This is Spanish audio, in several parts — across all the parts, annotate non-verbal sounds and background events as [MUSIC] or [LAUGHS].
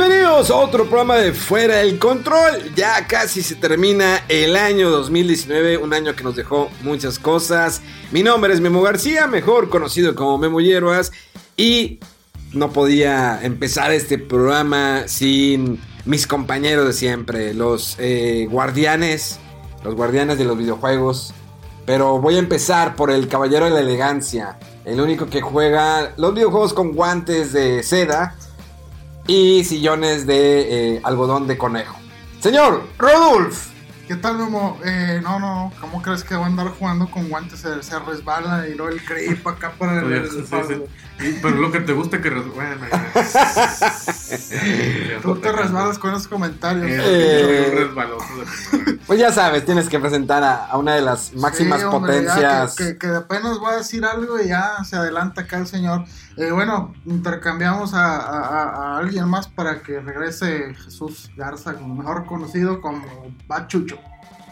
Bienvenidos a otro programa de Fuera del Control. Ya casi se termina el año 2019, un año que nos dejó muchas cosas. Mi nombre es Memo García, mejor conocido como Memo Hierbas, y no podía empezar este programa sin mis compañeros de siempre, los eh, guardianes, los guardianes de los videojuegos. Pero voy a empezar por el caballero de la elegancia, el único que juega los videojuegos con guantes de seda y sillones de eh, algodón de conejo. Señor Rodolf. ¿Qué tal, Memo? Eh, no, no, ¿cómo crees que va a andar jugando con guantes? Se, se resbala y luego el creep acá para el. Sí, sí, sí. Y- Pero lo que te gusta que res- bueno, ya. [LAUGHS] Tú te resbalas con esos comentarios. Eh, de- Pues ya sabes, tienes que presentar a, a una de las máximas Sí, hombre, ya potencias. Que, que- que apenas va a decir algo y ya se adelanta acá el señor. Eh, bueno, intercambiamos a, a- a- a alguien más para que regrese Jesús Garza, como mejor conocido como Bachucho.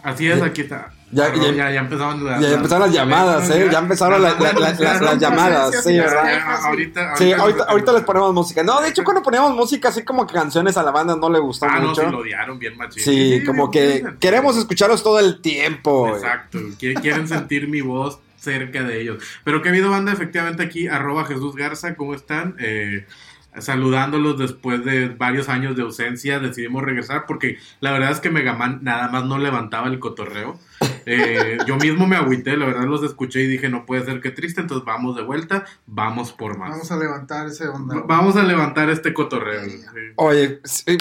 Así es, aquí está. Ya- Perdón, ya- ya, ya empezaron las, Ya empezaron las llamadas, ¿eh? Ya empezaron la- la- la- las, las llamadas, sí, Ya, ¿verdad? ya, ahorita, Sí, ahorita, les ponemos música. No, de hecho, cuando poníamos música, así como que canciones a la banda no le gustó Ah, no, mucho. sí, lo odiaron bien machín. Sí, como que queremos escucharlos todo el tiempo. Exacto, qui- quieren sentir mi voz cerca de ellos. Pero que ha habido banda, efectivamente, aquí, arroba Jesús Garza, ¿cómo están? Eh, saludándolos después de varios años de ausencia, decidimos regresar porque la verdad es que Megaman nada más no levantaba el cotorreo. Eh, yo mismo me agüité, la verdad los escuché y dije, no puede ser que triste, entonces vamos de vuelta, vamos por más. Vamos a levantar ese onda. Va- Vamos a levantar este cotorreo. Sí. Oye,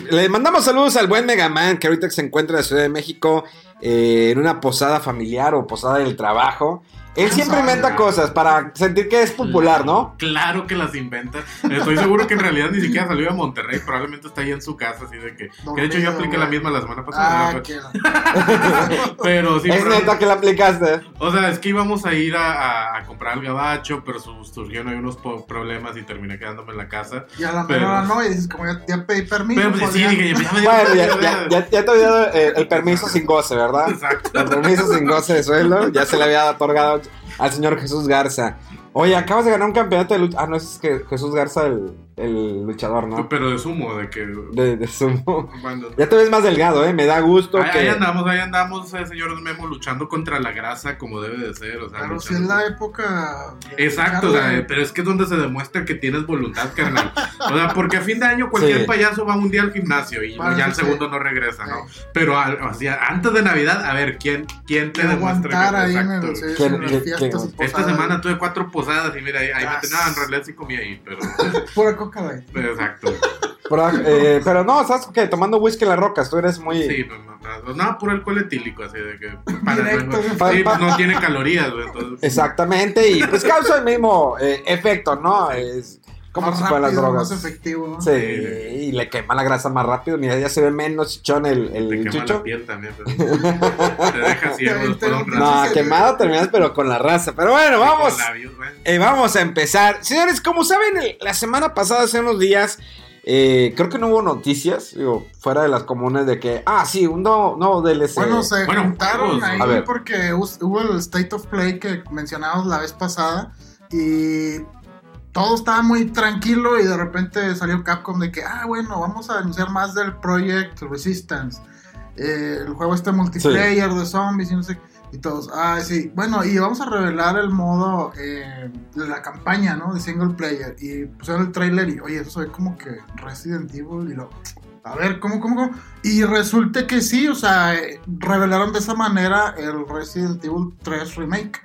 le mandamos saludos al buen Megaman, que ahorita se encuentra en la Ciudad de México eh, en una posada familiar o posada del trabajo. Él siempre inventa cosas para sentir que es popular, ¿no? Claro que las inventa. Estoy seguro que en realidad ni siquiera salió de Monterrey. Probablemente está ahí en su casa, así de que. que de hecho yo apliqué la misma la semana pasada. Ah, ¿no? que [LAUGHS] [LAUGHS] Pero sí, es pero- neta que la aplicaste. O sea, es que íbamos a ir a, a- a comprar el gabacho, pero su- surgieron ahí unos problemas y terminé quedándome en la casa. Y a la Pero- menor no, y dices, como ya, ya pedí permiso. Pero pues, pues, sí, ya- dije, ya me dio Bueno, ya, miedo, ya, ya, ya te había dado eh, el permiso sin goce, ¿verdad? Exacto. El permiso sin goce de sueldo ya se le había otorgado al señor Jesús Garza. Oye, acabas de ganar un campeonato de lucha. Ah, no, es que Jesús Garza, el, el luchador, ¿no? Pero de sumo, de que. De, de sumo. cuando- Ya te ves más delgado, ¿eh? Me da gusto Ahí, que... ahí andamos, ahí andamos, eh, señor Memo, luchando contra la grasa como debe de ser. O sea, Pero si es la época. Exacto, o sea, pero es que es donde se demuestra que tienes voluntad, carnal. O sea, porque a fin de año cualquier Sí. payaso va un día al gimnasio y Bueno, ya al sí. segundo no regresa, ¿no? Sí. Pero al- o sea, antes de Navidad, a ver, ¿quién, quién te demuestra que ahí exacto? fiestas que- y Esta semana tuve cuatro posadas y mira, ahí, ahí Ah, me no, en realidad sí comí ahí, pero, [LAUGHS] exacto. Pero, eh, pero no, ¿sabes qué? Tomando whisky en las rocas, tú eres muy... Sí, pues, no, no, no, puro alcohol etílico, así de que para, Directo, sí, pa- no tiene calorías, güey, entonces Exactamente, y pues causa el mismo eh, efecto, ¿no? Es como Más si las drogas. Más efectivo, ¿no? Sí, y le quema la grasa más rápido. Mira, ya se ve menos chichón el, te el quema la chucho. piel también. pero [LAUGHS] te deja ciego Te- un te- rato. No, quemado terminas, pero con la raza. Pero bueno, vamos. Labios. Eh, vamos a empezar. Señores, como saben, el- la semana pasada, hace unos días, eh, creo que no hubo noticias, digo, fuera de las comunes de que, ah, sí, un nuevo, nuevo DLC. Bueno, se Bueno, juntaron ahí a ver. porque hubo el State of Play que mencionamos la vez pasada y todo estaba muy tranquilo y de repente salió Capcom de que, ah, bueno, vamos a anunciar más del Project Resistance. Eh, el juego este multiplayer de zombies y no sé qué. Y todos, ah, sí, bueno, y vamos a revelar el modo eh, la campaña, ¿no? De single player. Y pusieron el trailer y, oye, eso ve como que Resident Evil y lo... A ver, ¿cómo, cómo, cómo? Y resulta que sí, o sea, eh, revelaron de esa manera el Resident Evil 3 Remake.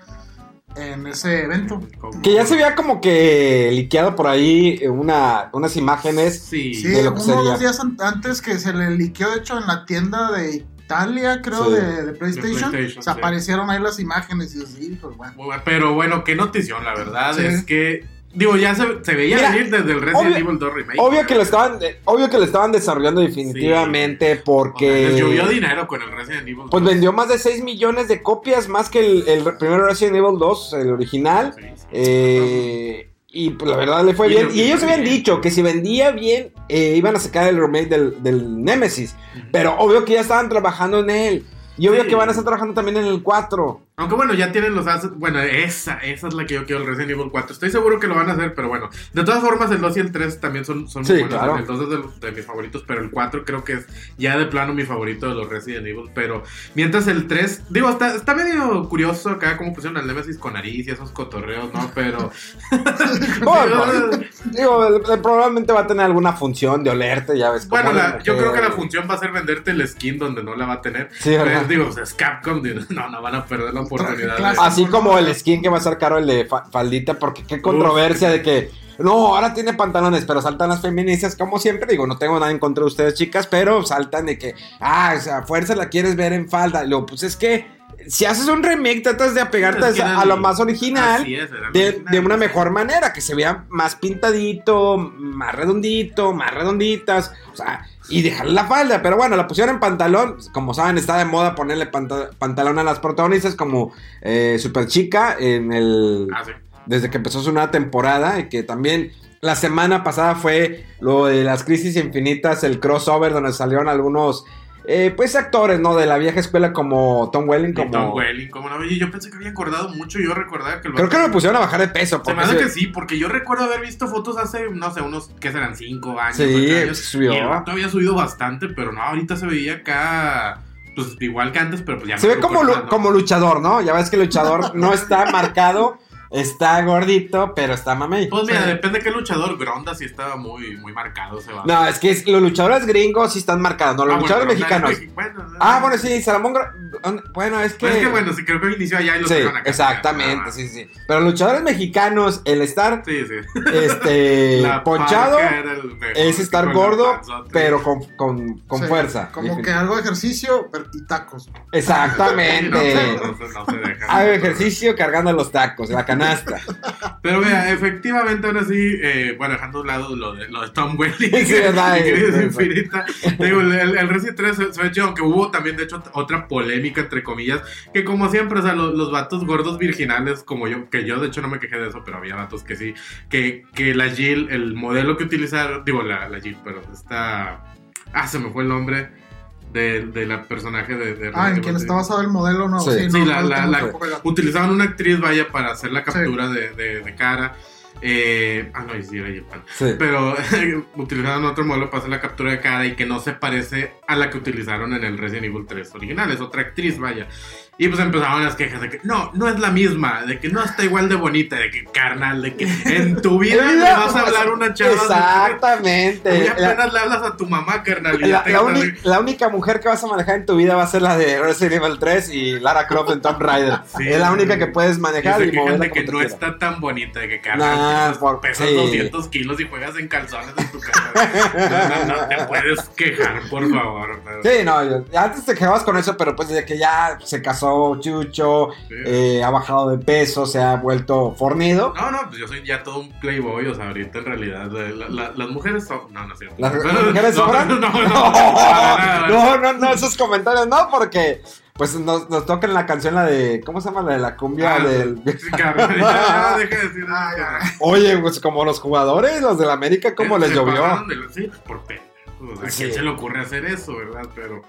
En ese evento. Que ya se había como que liqueado por ahí eh, una, unas imágenes. Sí. Sí, de lo que uno o sería. dos días an- antes que se le liqueó, de hecho, en la tienda de Italia, creo, Sí. de, de PlayStation, PlayStation, se sí. aparecieron ahí las imágenes y así, pues bueno. Pero bueno, qué notición, la verdad Sí. es que. Digo, ya se, se veía Mira, venir desde el Resident obvio- Evil 2 Remake. Obvio que lo estaban, eh, obvio que lo estaban desarrollando definitivamente O sea, les porque llovió dinero con el Resident Evil 2. pues vendió más de 6 millones de copias, más que el, el primer Resident Evil 2, el original. Sí, sí. Eh, y pues la verdad le fue Y bien. Y ellos habían bien. dicho que si vendía bien, eh, iban a sacar el remake del, del Nemesis. Pero obvio que ya estaban trabajando en él. Y obvio que van a estar trabajando también en el 4. Aunque bueno, ya tienen los assets. Bueno, esa, esa es la que yo quiero, el Resident Evil 4. Estoy seguro que lo van a hacer, pero bueno. De todas formas, el 2 y el 3 también son, son Sí, muy buenos. claro. El 2 es de, los- de mis favoritos, pero el 4 creo que es ya de plano mi favorito de los Resident Evil. Pero mientras el 3, digo, está, está medio curioso acá cómo pusieron al Nemesis con nariz y esos cotorreos, ¿no? Pero. [LAUGHS] Bueno, digo, el- el probablemente va a tener alguna función de olerte, ya ves. Bueno, la- yo creo que la mujer. función va a ser venderte el skin donde no la va a tener. Sí, Pero, digo, o sea, es Capcom, [LAUGHS] no, no van a perder la oportunidad. de- clásico. Así como el skin que va a ser caro el de fa- faldita, porque qué controversia de que no, ahora tiene pantalones, pero saltan las feministas, como siempre. Digo, no tengo nada en contra de ustedes, chicas, pero saltan de que, ah, o sea, fuerza la quieres ver en falda. Luego, pues es que si haces un remake, tratas de apegarte Es que a, lo más original. Es, De, original. de una mejor manera, que se vea más pintadito, más redondito, más redonditas, o sea, y dejarle la falda, pero bueno, la pusieron en pantalón, como saben, está de moda ponerle panta- pantalón a las protagonistas como eh, Super Chica en el... Ah, sí. desde que empezó su nueva temporada, y que también la semana pasada fue lo de las crisis infinitas, el crossover, donde salieron algunos... eh, pues actores, ¿no? De la vieja escuela como Tom Welling, como... Tom Welling, ¿cómo no? Oye, yo pensé que había engordado mucho. Yo recordaba que el Creo que lo pusieron a bajar de peso. Se me hace que sí, porque yo recuerdo haber visto fotos hace, no sé, unos, ¿qué serán? Cinco años. Sí, años, subió. Y el vato había subido bastante, pero no, ahorita se veía acá, pues igual que antes, pero pues ya Se ve como, como luchador, ¿no? Ya ves que el luchador no está marcado, está gordito, pero está mamey. Pues mira, depende de qué luchador. Gronda sí estaba muy, muy marcado ese vato. No, es que es- los luchadores gringos sí están marcados, no los Ah, luchadores mexicanos. es mexi- Bueno, Ah, bueno, sí, Salomón. Bueno, es que. Pues es que bueno, sí, creo que inició allá y lo Sí, acá. exactamente, Ah, sí, sí. Pero luchadores mexicanos, el estar Sí, sí. este [LAUGHS] La ponchado mejor, es estar gordo, pero con, con, con Sí, fuerza. Como que algo de ejercicio pero- y tacos. Exactamente. [LAUGHS] No, no, no, no se deja. Hago ejercicio cargando los tacos, la canasta. [LAUGHS] Pero vea, efectivamente, ahora sí, eh, bueno, dejando a un lado lo de, lo de Tom Welling [LAUGHS] Sí, verdad, Infinita, digo, el, el, Resident 3 se, chido, aunque hubo también, de hecho, otra polémica, entre comillas, que como siempre, o sea, los, los vatos gordos virginales, como yo, que yo de hecho no me quejé de eso, pero había vatos que sí, que, que la Jill, el modelo que utilizaron, digo, la, la Jill, pero está... Ah, se me fue el nombre de, de la personaje de... de Ah, en quien está basado el modelo nuevo. Sí. Sí, Sí, no, la- no la- la-. Utilizaban una actriz, vaya, para hacer la captura de, de- de cara. Eh, ah, no, y sí, era Japan. Sí. Pero [LAUGHS] utilizaron otro modelo para hacer la captura de cara y que no se parece a la que utilizaron en el Resident Evil 3 original. Es otra actriz, vaya. Y pues empezaban las quejas de que no, no es la misma, de que no está igual de bonita, de que carnal, de que en tu [LAUGHS] vida vida, vas a hablar una chava. Exactamente. Y La, apenas le hablas a tu mamá, carnal. y la- te la uni- la única mujer que vas a manejar en tu vida va a ser la de Resident Evil 3 y Lara Croft en Tomb Raider. Sí, es la única que puedes Y manejar y, moverla de que no está tan bonita, de que Nah, carnal, por- pesas sí. 200 kilos y juegas en calzones en tu casa. No, no, no te puedes quejar, por favor. pero- Sí, no, yo- antes te quedabas con eso, pero pues desde que ya se casó Chucho, Sí. eh, ha bajado de peso, se ha vuelto fornido. No, no, pues yo soy ya todo un playboy, o sea, ahorita en realidad la- la- las mujeres son... No, no es cierto. ¿Las, [LAUGHS] mujeres no, sobran? No, no, [LAUGHS] no. no, no, esos comentarios no, porque pues nos, nos toca en la canción la de, ¿cómo se llama? La de la cumbia Ah, del... deja de decir. Oye, pues como los jugadores, los del América, ¿cómo les llovió? de- Sí, por pendejos. Sea, ¿a Sí. quién se le ocurre hacer eso, verdad? Pero.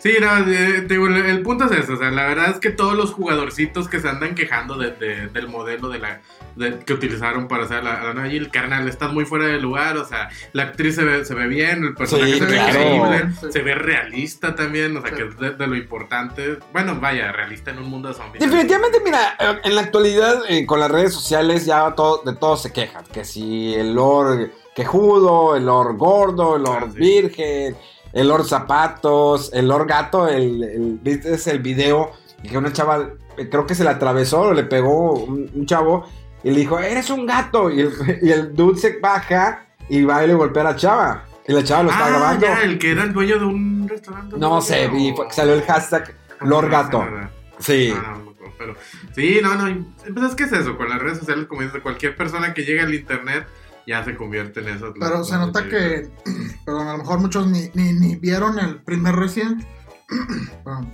Sí, no, eh, digo, el, el punto es eso. O sea, la verdad es que todos los jugadorcitos que se andan quejando de- de- del modelo de la de- que utilizaron para hacer la, la Jill, carnal, estás muy fuera de lugar. O sea, la actriz se ve, se ve bien, el personaje Sí, se ve claro. increíble, Sí. se ve realista también. O sea, Sí. que es de, de lo importante. Bueno, vaya, realista en un mundo de zombies. Definitivamente, mira, en la actualidad eh, con las redes sociales ya todo, de todo se quejan. Que si el Lord quejudo, el Lord gordo, el Lord Ah, sí. virgen, el Lord zapatos, el Lord gato, el, el- ¿viste? es el video que una chava eh, creo que se le atravesó o le pegó un, un chavo y le dijo, eres un gato. Y el, [LAUGHS] y el dude se baja y va y le golpea a la chava. Y la chava lo está ah, grabando. ya, el que era el dueño de un restaurante. No sé, y fue- salió el hashtag Lord Gato. Sí. Ah, pero, sí, no, no. Pues es que es eso, con las redes sociales, como dices, cualquier persona que llega al internet ya se convierte en esas. Pero se nota que, [CLEARS THROAT] perdón, a lo mejor muchos ni, ni, ni vieron el primer Resident. [CLEARS THROAT]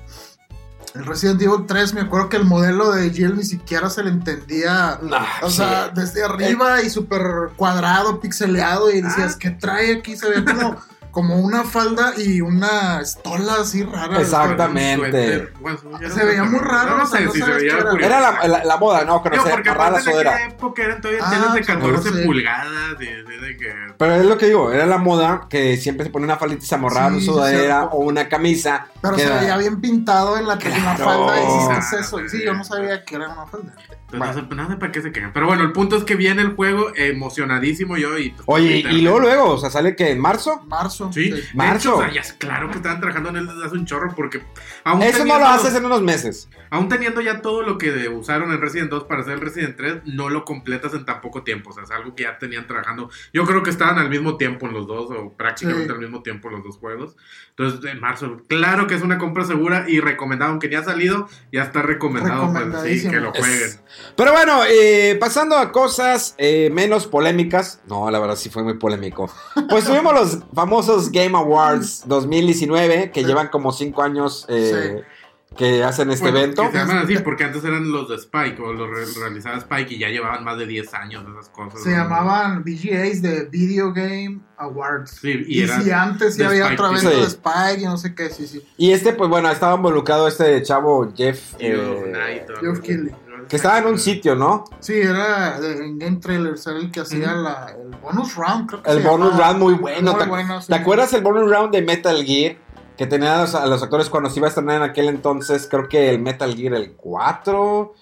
El Resident Evil 3, me acuerdo que el modelo de Jill ni siquiera se le entendía. Nah, o sí. sea, desde arriba y súper cuadrado, pixeleado. Y decías, ¿qué trae aquí? Se ve como, como una falda y una estola así rara. Exactamente. Se veía muy raro, No o sea, sé no si se veía era. curioso. Era la, la, la moda, ¿no? Digo, Conocer, porque agarrar la aparte en aquella sudera. época eran todavía Ah, teles de seguro, 14 sí. pulgadas. De, de, de que... Pero es lo que digo, era la moda que siempre se ponía una faldita y se amorraba Sí, una sudadera o una camisa. Pero se veía bien pintado en la, Claro. falda. Y dices, ¿qué es eso? Y sí, yo no sabía que era una falda. Pues no, sé, no sé para qué se quejan. Pero bueno, el punto es que viene el juego emocionadísimo yo y... Oye, y luego, luego, o sea, sale que en marzo. Marzo. Sí, Marzo. hecho, o sea, ya es claro que estaban trabajando en él desde hace un chorro porque aún Eso no lo haces en unos meses. Aún teniendo ya todo lo que usaron en Resident 2 para hacer el Resident 3, no lo completas en tan poco tiempo. O sea, es algo que ya tenían trabajando. Yo creo que estaban al mismo tiempo en los dos, o prácticamente Sí. al mismo tiempo en los dos juegos. Entonces, en marzo, claro que es una compra segura y recomendado, aunque ya ha salido, ya está recomendado. Pues, sí, que lo jueguen. Es- Pero bueno, eh, pasando a cosas eh, menos polémicas. No, la verdad sí fue muy polémico. Pues tuvimos los famosos Game Awards 2019, que Sí. llevan como cinco años eh, que hacen este Bueno, evento. Que se llaman así porque antes eran los de Spike o los re- realizaba Spike y ya llevaban más de 10 años esas cosas. Se ¿no? llamaban VGAs de Video Game Awards. Sí, y Y, si antes sí de había Spike, otra vez sí. de Spike y no sé qué, sí, sí. Y este, pues bueno, estaba involucrado este chavo Jeff, eh, Knight, así. Keighley. que estaba en un sitio, ¿no? Sí, era en Game Trailers, era el que hacía Ujú. la, el bonus round, creo que El bonus llamaba. round muy bueno. Muy ¿Te, bueno, sí. te acuerdas el bonus round de Metal Gear? Que tenía a los, a los actores cuando se iba a estrenar en aquel entonces, creo que el Metal Gear el 4.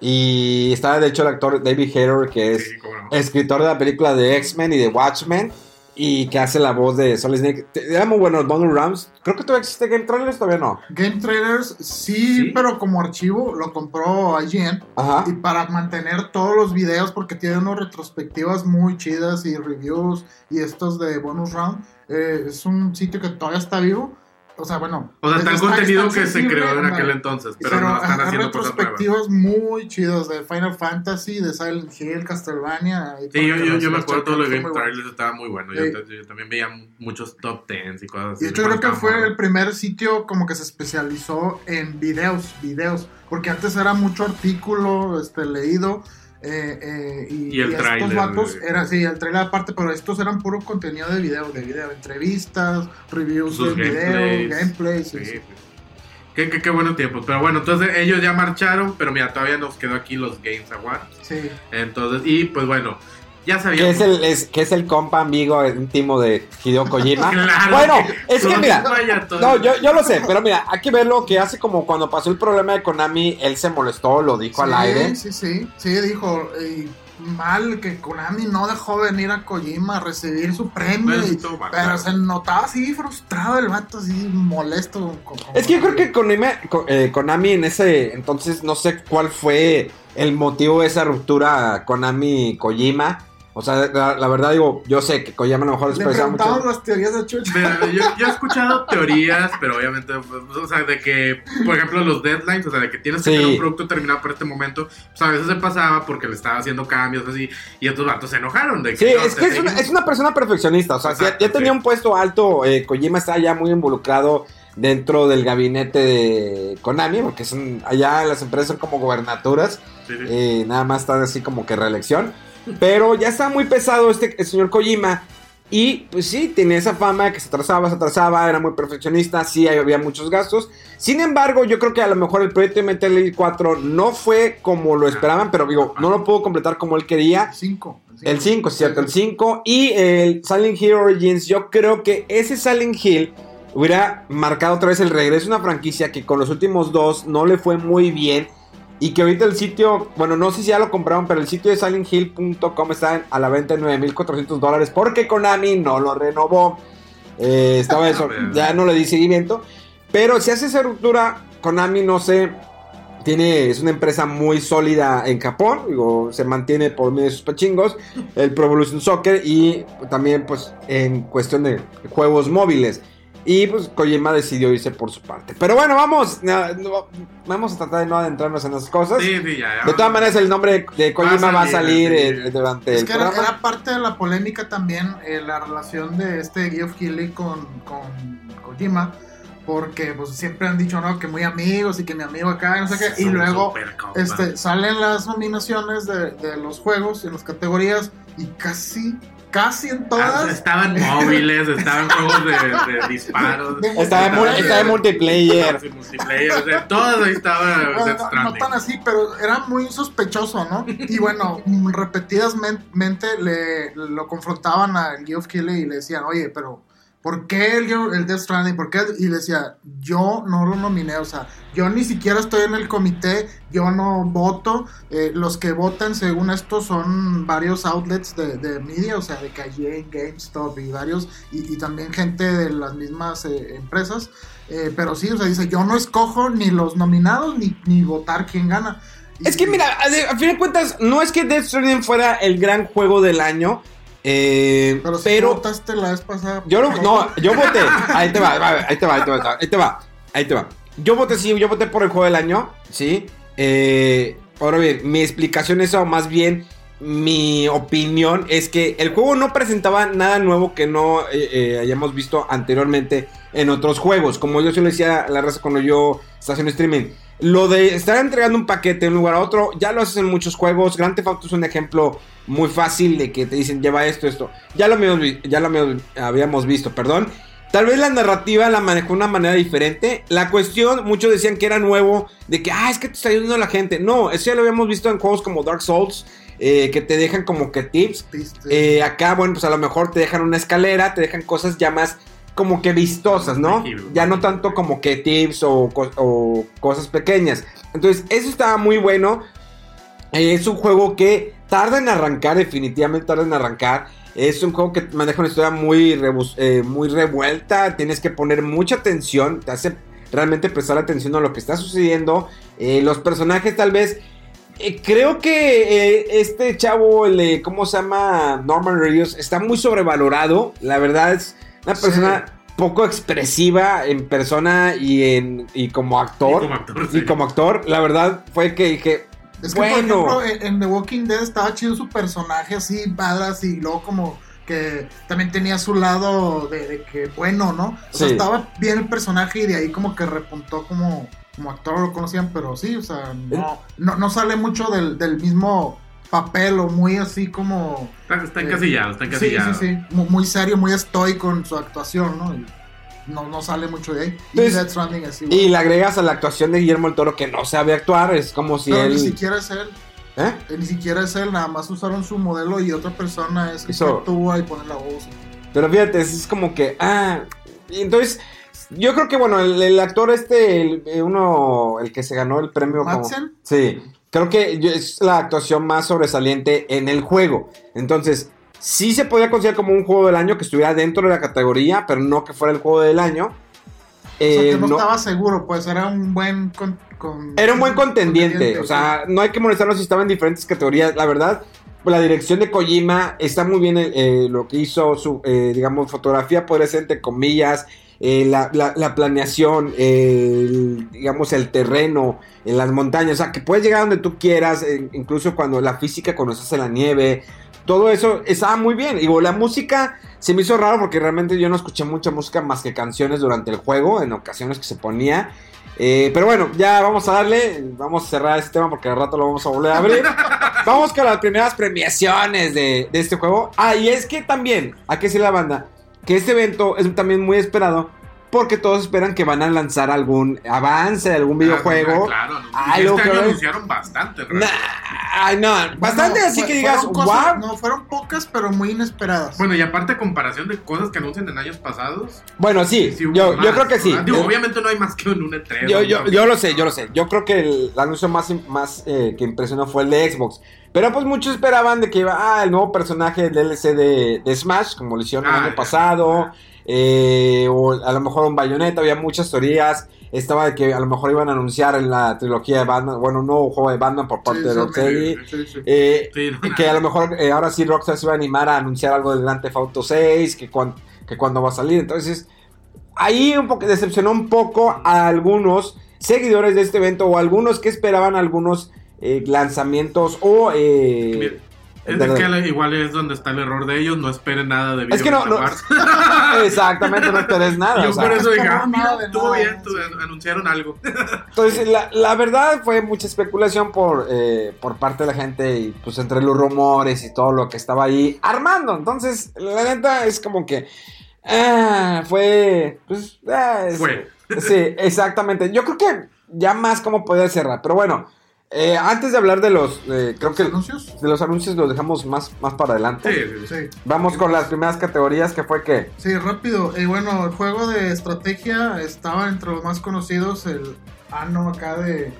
Y estaba de hecho el actor David Hayter, que es Sí, cómo no. escritor de la película de X-Men y de Watchmen. Y que hace la voz de Solid Snake. Eran muy buenos bonus rounds. Creo que todavía existe Game Trailers, todavía no. Game Trailers, sí, Sí. pero como archivo lo compró IGN. Ajá. Y para mantener todos los videos, porque tiene unas retrospectivas muy chidas y reviews y estos de bonus round, eh, es un sitio que todavía está vivo. O sea, bueno. O sea, está- contenido que se creó en aquel entonces, pero, Pero no están hay haciendo cosas muy chidas de Final Fantasy, de Silent Hill, Castlevania. Sí, yo, yo, yo me acuerdo todo lo de Game. Trailers, estaba muy bueno. Yo, Sí. ta- yo también veía muchos top 10 y cosas así. Y hecho creo que fue bueno. el primer sitio como que se especializó en videos, videos, porque antes era mucho artículo este, leído eh, eh, y, Y el estos tráiler, vatos güey. era sí, el trailer aparte, pero estos eran puro contenido de video, de video, entrevistas, reviews Sus de video, gameplays. gameplays, sí. sí. Qué, qué, qué buenos tiempos. Pero bueno, entonces ellos ya marcharon, pero mira, todavía nos quedó aquí los Games Awards. sí. Entonces, y pues bueno, ya Que sabíamos. es, el, es, que es el compa amigo íntimo de Hideo Kojima. [LAUGHS] Claro bueno, que es que mira. No, yo, yo lo sé, pero mira, hay que verlo que hace como cuando pasó el problema de Konami, él se molestó, lo dijo al Sí, aire. Sí, sí, sí, dijo, y mal que Konami no dejó venir a Kojima a recibir su premio, y- pero claro. se notaba así frustrado el vato, así molesto. con- con- Es que yo creo que Konami, Ko- eh, Konami en ese entonces, no sé cuál fue el motivo de esa ruptura Konami-Kojima. O sea, la, la verdad digo, yo sé que Kojima a lo mejor preguntamos mucho. las teorías de Chucho. Pero yo, yo he escuchado teorías, pero obviamente, pues, o sea, de que, por ejemplo, los deadlines, o sea, de que tienes que Sí. tener un producto terminado para este momento, pues a veces se pasaba porque le estaba haciendo cambios así, y estos vatos se enojaron de que. Sí, no, es que es una, seguimos- es una persona perfeccionista. O sea, si ya, tenía sí. un puesto alto. eh, Kojima está ya muy involucrado dentro del gabinete de Konami, porque son allá las empresas son como gobernaturas. Sí, sí. eh, nada más está así como que reelección. Pero ya está muy pesado este el señor Kojima. Y pues sí, tenía esa fama que se atrasaba, se atrasaba, era muy perfeccionista, sí había muchos gastos. Sin embargo, yo creo que a lo mejor el proyecto de Metal Gear 4 no fue como lo esperaban, pero digo, no lo pudo completar como él quería. 5. El 5, cierto, el 5. Y el Silent Hill Origins, yo creo que ese Silent Hill hubiera marcado otra vez el regreso de una franquicia que con los últimos dos no le fue muy bien. Y que ahorita el sitio, bueno, no sé si ya lo compraron, pero el sitio de silenthill.com está a la venta en 9.400 dólares porque Konami no lo renovó. Eh, estaba eso, ya no le di seguimiento. Pero si hace esa ruptura, Konami no sé tiene, es una empresa muy sólida en Japón, digo, se mantiene por medio de sus pachingos, el Pro Evolution Soccer y también pues en cuestión de juegos móviles. Y pues Kojima decidió irse por su parte. Pero bueno, vamos, no, no, vamos a tratar de no adentrarnos en esas cosas. Sí, sí, ya, ya. De todas maneras, el nombre de Kojima va a salir, Va a salir, eh, sí. durante Es el que era, programa. era parte de la polémica también eh, la relación de este Geoff Keighley con, con Kojima, porque pues siempre han dicho no que muy amigos y que mi amigo acá, no sé qué, y luego este, salen las nominaciones de, de los juegos en las categorías y casi, casi en Ah, todas. Estaban [LAUGHS] móviles, estaban juegos de, de disparos. Está en, mul- está en multiplayer. Sí, multiplayer, o sea, todo ahí estaba Bueno, no, no tan así, pero era muy sospechoso, ¿no? Y bueno, repetidamente le, lo confrontaban al Geoff Keighley y le decían, oye, pero ¿por qué el, el Death Stranding? ¿Por qué? Y decía, yo no lo nominé, o sea, yo ni siquiera estoy en el comité, yo no voto, eh, los que votan según esto son varios outlets de, de media, o sea, de Calle, GameStop y varios, y, también gente de las mismas eh, empresas. Eh, pero sí, o sea, dice, yo no escojo ni los nominados ni, ni votar quién gana. Es que mira, a fin de cuentas, no es que Death Stranding fuera el gran juego del año, eh, Pero, pero, si votaste la vez pasada. yo no, no, yo voté, ahí te va, va, ahí te va, ahí te va, ahí te va, ahí te va. Yo voté, sí, yo voté por el juego del año, sí. Eh, ahora bien, mi explicación es, o más bien, mi opinión es que el juego no presentaba nada nuevo que no eh, eh, hayamos visto anteriormente en otros juegos. Como yo se lo decía a la raza cuando yo estaba haciendo streaming. Lo de estar entregando un paquete de un lugar a otro, ya lo haces en muchos juegos. Grand Theft Auto es un ejemplo muy fácil de que te dicen lleva esto, esto. Ya lo habíamos, ya lo habíamos- visto, perdón. Tal vez la narrativa la manejó de una manera diferente. La cuestión, muchos decían que era nuevo, de que, ah, es que te está ayudando la gente. No, eso ya lo habíamos visto en juegos como Dark Souls, eh, que te dejan como que tips. Eh, acá, bueno, pues a lo mejor te dejan una escalera, te dejan cosas ya más como que vistosas, ¿no? Ya no tanto como que tips o, co- o cosas pequeñas. Entonces, eso estaba muy bueno. Eh, es un juego que tarda en arrancar, definitivamente tarda en arrancar. Es un juego que maneja una historia muy, rebus- eh, muy revuelta. Tienes que poner mucha atención. Te hace realmente prestar atención a lo que está sucediendo. Eh, los personajes tal vez... eh, creo que eh, este chavo, el de, ¿cómo se llama? Norman Reedus, está muy sobrevalorado. La verdad es una Sí. persona poco expresiva en persona y, en, y como actor. Y como actor, Y como actor, la verdad fue que dije, Es que, bueno. por ejemplo, en, The Walking Dead estaba chido su personaje así, badass, y luego como que también tenía su lado de, de que bueno, ¿no? O sea, Sí. estaba bien el personaje y de ahí como que repuntó como, como actor, lo conocían, pero sí, o sea, no, no, no sale mucho del, del mismo papel o muy así como... Está, está encasillado, está Sí, encasillado. sí, sí, mu- muy serio, muy estoico en su actuación, ¿no? Y no, no sale mucho de ahí. Y Entonces, Death Stranding así, y le agregas a la actuación de Guillermo el Toro que no sabe actuar, es como si Pero él... ni siquiera es él. ¿Eh? Eh, Ni siquiera es él, nada más usaron su modelo y otra persona es que actúa y pone la voz. Pero fíjate, es como que, ah, y entonces, yo creo que, bueno, el, el actor este, el, eh, uno, el que se ganó el premio como... Sí, creo que es la actuación más sobresaliente en el juego. Entonces, sí se podía considerar como un juego del año que estuviera dentro de la categoría, pero no que fuera el juego del año. o sea, Eh, que no, no- estaba seguro, pues era un buen... con- con- Era un buen contendiente, o sea, no hay que molestarlo si estaba en diferentes categorías. La verdad, la dirección de Kojima está muy bien eh, lo que hizo, su, eh, digamos, fotografía podría ser entre comillas, eh, la, la- la planeación, eh, el, digamos, el terreno, en las montañas, o sea, que puedes llegar donde tú quieras, eh, incluso cuando la física, en la nieve, todo eso estaba muy bien. Digo, la música se me hizo raro porque realmente yo no escuché mucha música más que canciones durante el juego, en ocasiones que se ponía. Eh, pero bueno, ya vamos a darle, vamos a cerrar este tema porque al rato lo vamos a volver a abrir. [LAUGHS] vamos con las primeras premiaciones de, de este juego. Ah, y es que también, que decir la banda, que este evento es también muy esperado porque todos esperan que van a lanzar algún avance de algún videojuego. Ah, claro, no. Ah, este que año anunciaron bastante. Nah, ay, no, bastante Bueno, así fue- que digas, cosas- wow. No, fueron pocas, pero muy inesperadas. Bueno, y aparte, comparación de cosas que anuncian en años pasados. Bueno, sí, yo, más, yo creo que sí. ¿verdad? Digo, Yo- obviamente no hay más que un E3. Yo, yo, yo lo sé, yo lo sé. Yo creo que el anuncio más, más eh, que impresionó fue el de Xbox. Pero pues muchos esperaban de que iba, ah, el nuevo personaje del DLC de, de Smash, como lo hicieron el Ah, año ya. pasado. Eh, o a lo mejor un Bayonetta, había muchas teorías. Estaba de que a lo mejor iban a anunciar en la trilogía de Batman, bueno, un nuevo juego de Batman por parte Sí, de Rocksteady. sí, sí. Eh, no, que a lo mejor eh, ahora sí Rockstar se va a animar a anunciar algo del Grand Theft Auto 6, que, cuan- que cuando va a salir. Entonces, ahí un poco decepcionó un poco a algunos seguidores de este evento o algunos que esperaban algunos eh, lanzamientos o... eh, Mira, Es de- que la- igual es donde está el error de ellos, no esperen nada de Es que no, no-. [LAUGHS] Exactamente, no esperes nada. Yo o sea. por eso dije, ah, mira, estuvo bien, anunciaron algo. [LAUGHS] Entonces, la, la verdad fue mucha especulación por, eh, por parte de la gente y pues entre los rumores y todo lo que estaba ahí armando. Entonces, la neta es como que ah, fue, pues, es- Fue. Sí, exactamente. Yo creo que ya más como poder cerrar. Pero bueno, eh, antes de hablar de los, eh, creo que ¿Anuncios? de los anuncios los dejamos más, más para adelante. Sí, sí. Vamos con las primeras categorías que fue que... Sí, rápido. Eh, bueno, el juego de estrategia estaba entre los más conocidos, el Ano acá de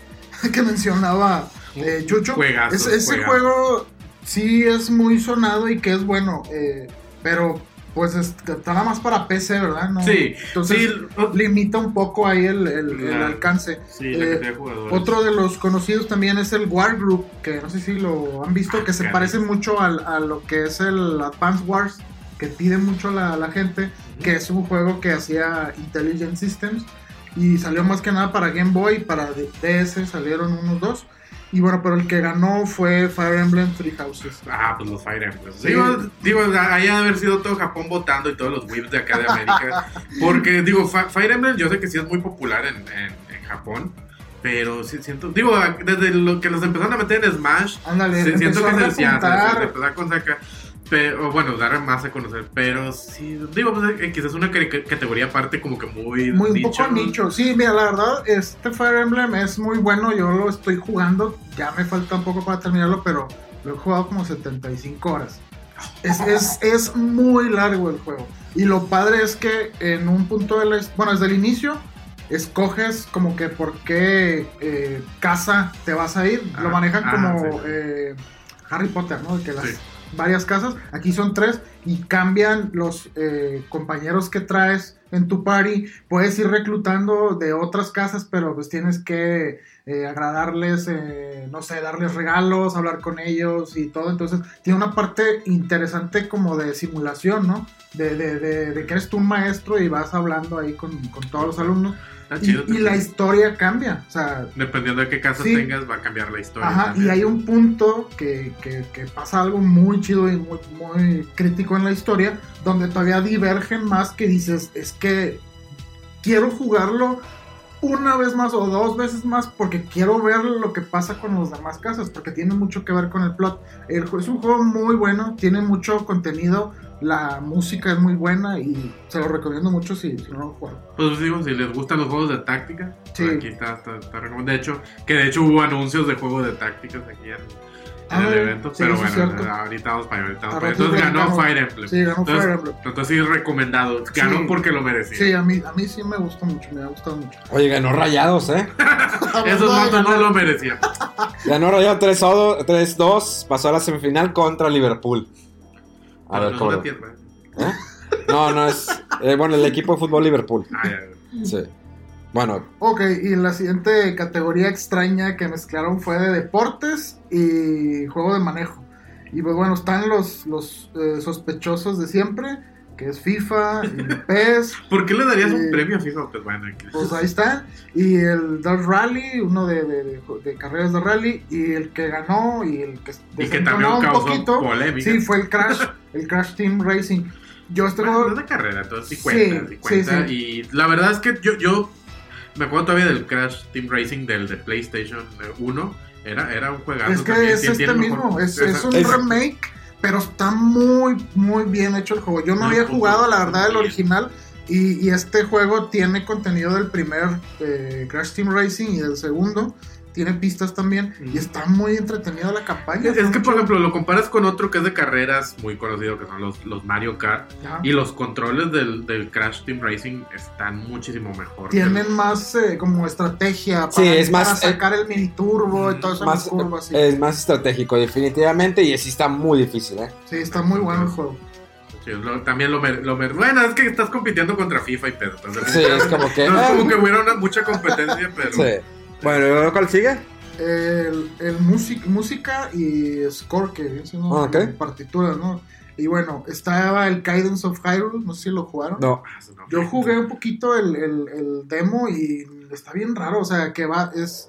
[LAUGHS] que mencionaba eh, Chucho. Juegazo, Ese- ese juegazo. juego sí es muy sonado y que es bueno, eh, pero pues es- está nada más para PC, ¿verdad? No, Sí, Entonces sí, limita un poco ahí el, el- alcance. Sí, la Eh, cantidad de jugadores. Otro de los conocidos también es el War Group, que no sé si lo han visto, que se caray. parece mucho al- a lo que es el Advance Wars, que pide mucho la, la gente, que es un juego que hacía Intelligent Systems y salió más que nada para Game Boy, para DS salieron unos dos. Y bueno, pero el que ganó fue Fire Emblem Three Houses. Ah, pues los Fire Emblem. Sí. Digo, digo, ahí ha de haber sido todo Japón votando y todos los whips de acá de América. [LAUGHS] Porque, digo, Fire Emblem yo sé que sí es muy popular en, en- en Japón. Pero sí siento, digo, desde lo que los empezaron a meter en Smash, Ándale, sí, siento que se, se- se repuntar. empezó a sacar. Pero bueno, dar más a conocer. Pero sí, digo, pues, eh, quizás una cate- categoría aparte como que muy. Muy un nicho. poco nicho. Sí, mira, la verdad, este Fire Emblem es muy bueno. Yo lo estoy jugando. Ya me falta un poco para terminarlo, pero lo he jugado como 75 horas. Es, es, es muy largo el juego. Y lo padre es que en un punto de la... Bueno, desde el inicio, escoges como que por qué eh, casa te vas a ir. Lo manejan ah, como sí. eh, Harry Potter, ¿no? De que las Sí. Varias casas. Aquí son tres y cambian los eh, compañeros que traes en tu party. Puedes ir reclutando de otras casas, pero pues tienes que eh, agradarles, eh, no sé, darles regalos, hablar con ellos y todo. Entonces tiene una parte interesante como de simulación, ¿no? De, de- de- de que eres tú un maestro y vas hablando ahí con, con todos los alumnos. Está Y, chido, y la historia cambia. O sea, Dependiendo de qué casa Sí. tengas, va a cambiar la historia. Ajá, y hay un punto que, que- que pasa algo muy chido y muy, muy crítico en la historia, donde todavía divergen más que dices, es que quiero jugarlo una vez más o dos veces más porque quiero ver lo que pasa con los demás casas, porque tiene mucho que ver con el plot. El, es un juego muy bueno, tiene mucho contenido, la música es muy buena y se lo recomiendo mucho si, si no lo juegan. Pues digo, si les gustan los juegos de táctica, Sí. pues aquí está, está, está recomendado. De hecho, que de hecho hubo anuncios de juegos de tácticas aquí en, en Ah, el evento. sí, pero bueno, ahorita vamos para allá, ahorita vamos A para allá. rato Entonces ganó platicamos. Fire Emblem. Sí, ganó entonces, Fire Emblem. Entonces sí, recomendado. Ganó Sí. porque lo merecía. Sí, a mí, a mí sí me gustó mucho, me ha gustado mucho. Oye, ganó rayados, ¿eh? [LAUGHS] Esos vatos no lo merecían. Ganó Rayados 3-2, 3-2, pasó a la semifinal contra Liverpool. A Pero ver, no ¿cómo? ¿Eh? No, no es. eh, bueno, el equipo de fútbol Liverpool. Ah, ya, ya. Sí. Bueno, Ok, y la siguiente categoría extraña que mezclaron fue de deportes y juego de manejo. Y pues bueno, están los, los eh, sospechosos de siempre, que es FIFA, y [LAUGHS] PES, ¿Por qué le darías un Eh, premio a FIFA? Pues bueno, pues ahí están. Y el Dirt Rally, uno de, de- de- de carreras de rally, y el que ganó y el que y que también un causó poquito, polémica. sí, fue el Crash, el Crash Team Racing. Yo este Bueno, no es de carrera, entonces sí Sí, cuenta, sí sí, cuenta. sí. Y la verdad es que yo, yo me acuerdo todavía del Crash Team Racing del de PlayStation 1. Era, era un juegazo. Es que también, es este mismo, es, un es- remake, pero está muy, muy bien hecho el juego. Yo no No, había jugado, la verdad, el original. Y, y este juego tiene contenido del primer eh, Crash Team Racing y del segundo. Tiene pistas también. Y está muy entretenida la campaña. Es, es que, Mucho- por ejemplo, lo comparas con otro que es de carreras muy conocido, que son los, los Mario Kart. Y los controles del, del Crash Team Racing están muchísimo mejor. que Tienen más eh, como estrategia para, Sí, es para más, eh, sacar el mini turbo y todo eso en más, las curvas. sí. es más estratégico, definitivamente. Y así está muy difícil, ¿eh? Sí, está muy bueno el juego. Sí, lo- también lo, lo Bueno, es que estás compitiendo contra FIFA y pedo. entonces, Sí, es como que- No es como que hubiera una, mucha competencia, pero. Sí. Bueno, ¿y luego cuál sigue? El, el music- música y score, que viene siendo Ah, ok. partituras, ¿no? Y bueno, estaba el Guidance of Hyrule, no sé si lo jugaron. No. Yo jugué un poquito el, el- el demo y está bien raro, o sea, que va, es,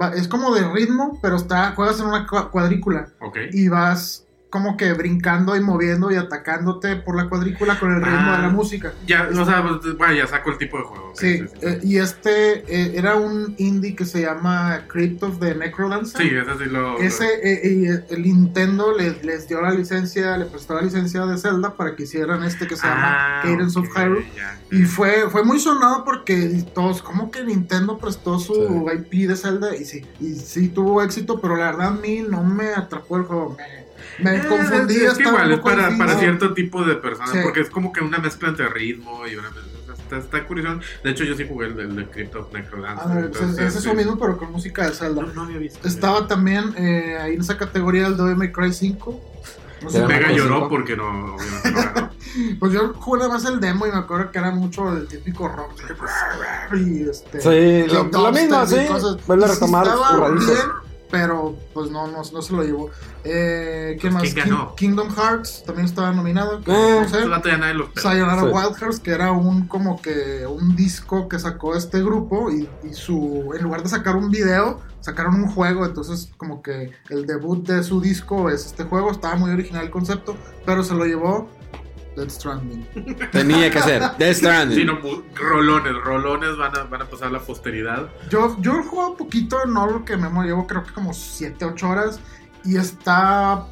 va- es como de ritmo, pero está, juegas en una cua- cuadrícula Ok. y vas como que brincando y moviendo y atacándote por la cuadrícula con el ritmo Ah. de la música. Ya, o sea, pues, bueno, ya saco el tipo de juego. Sí, eh, y este eh, era un indie que se llama Crypt of the Necrodancer. Sí, ese sí lo. Ese, eh, eh, el Nintendo les, les dio la licencia, le prestó la licencia de Zelda para que hicieran este que se llama Ah, Cadence of Hyrule. Y fue, fue muy sonado porque todos, como que Nintendo prestó su Sí. IP de Zelda? Y sí, y sí tuvo éxito, pero la verdad a mí no me atrapó el juego. Me, me Eh, confundí. Es, es que igual, es para, para cierto tipo de personas, Sí. porque es como que una mezcla entre ritmo y una mezcla. Está, está curioso. De hecho, yo sí jugué el, el de Crypt of Necrodancer. Ah, pues, entonces, es eso sí. mismo, pero con música de Zelda. No, no había visto. Estaba también eh, ahí en esa categoría el Devil May Cry 5. No sé Mega lloró cinco. porque no, obviamente no ganó. [LAUGHS] Pues yo jugué nada más el demo y me acuerdo que era mucho el típico rock. Y este. Sí, lo, lo mismo, sí. cosas. Vuelve a retomar estaba bien, pero pues no, no, no se lo llevó. Eh, ¿Quién Pues, más? ¿quién King- ganó? Kingdom Hearts también estaba nominado. Eh, no sé. Sayonara Sí. Wild Hearts, que era un como que un disco que sacó este grupo y, y su en lugar de sacar un video, sacaron un juego, entonces como que el debut de su disco es este juego, estaba muy original el concepto, pero se lo llevó Death Stranding. [LAUGHS] Tenía que ser. Death Stranding. Sí, no, mu- rolones, rolones van a, van a pasar a la posteridad. Yo, yo he jugado un poquito, no lo que me llevo creo que como 7, 8 horas y está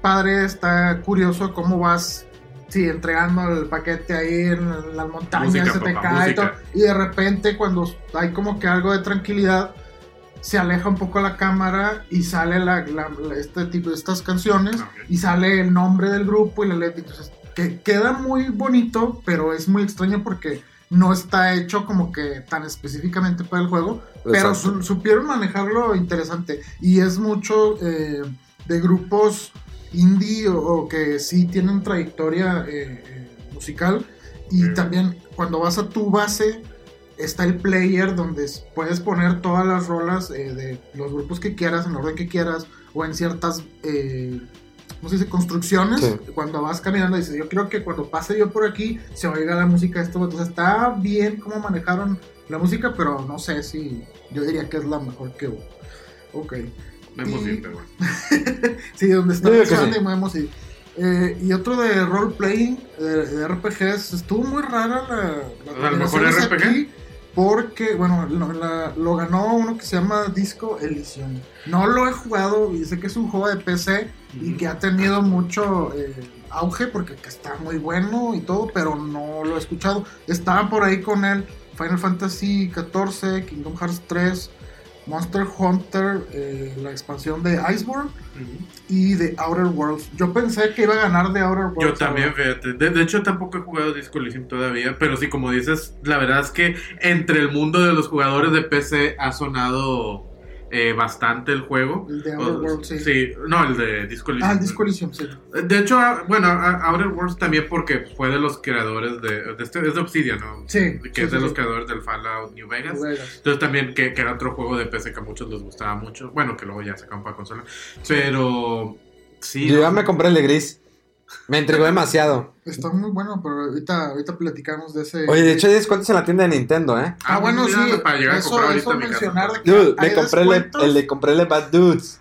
padre, está curioso cómo vas sí, entregando el paquete ahí en las montañas, Música, se te papá, cae y todo, y de repente cuando hay como que algo de tranquilidad, se aleja un poco la cámara y sale la, la- la- este tipo de estas canciones Ok. y sale el nombre del grupo y la letra, entonces que queda muy bonito, pero es muy extraño porque no está hecho como que tan específicamente para el juego, pero su- supieron manejarlo interesante. Y es mucho eh, de grupos indie o, o que sí tienen trayectoria eh, eh, musical. Y también cuando vas a tu base está el player donde puedes poner todas las rolas eh, de los grupos que quieras en orden que quieras o en ciertas eh, ¿cómo se dice? construcciones Sí. cuando vas caminando dices yo creo que cuando pase yo por aquí se oiga la música de esto entonces está bien cómo manejaron la música pero no sé si yo diría que es la mejor que hubo ok Y- emocioné, pero bueno. [LAUGHS] Sí, donde está sí. movemos y, eh, y otro de role playing, de, de RPGs, estuvo muy rara la, la ¿el mejor RPG? aquí, porque, bueno, lo, la- lo ganó uno que se llama Disco Elysium. No lo he jugado y sé que es un juego de PC y que ha tenido mucho eh, auge porque que está muy bueno y todo, pero no lo he escuchado. Estaban por ahí con él Final Fantasy XIV, Kingdom Hearts 3, Monster Hunter, eh, la expansión de Iceborne y de Outer Worlds. Yo pensé que iba a ganar de Outer Worlds. Yo también, fíjate. De, de hecho, tampoco he jugado Disco Elysium todavía, pero sí, como dices, la verdad es que entre el mundo de los jugadores de PC ha sonado eh, bastante el juego. El de Outer Worlds, sí. no, el de Disco Elysium. Ah, el Disco Elysium, sí. De hecho, a- bueno, a- Outer Worlds también porque fue de los creadores de... de este, es de Obsidian, ¿no? Sí, Que sí, es de sí, los sí. creadores del Fallout New Vegas. Vegas. Entonces también que, que era otro juego de PC que a muchos les gustaba mucho. Bueno, que luego ya sacaron para consola. Pero... Sí. Yo no, ya me compré el de gris. Me entregó demasiado. Está muy bueno, pero ahorita, ahorita platicamos de ese. Oye, de hecho hay descuentos en la tienda de Nintendo, ¿eh? Ah, bueno, sí. Para llegar a eso, comprar eso ahorita a mi casa. mencionar de que Dude, me compré el, el de compré el Bad Dudes.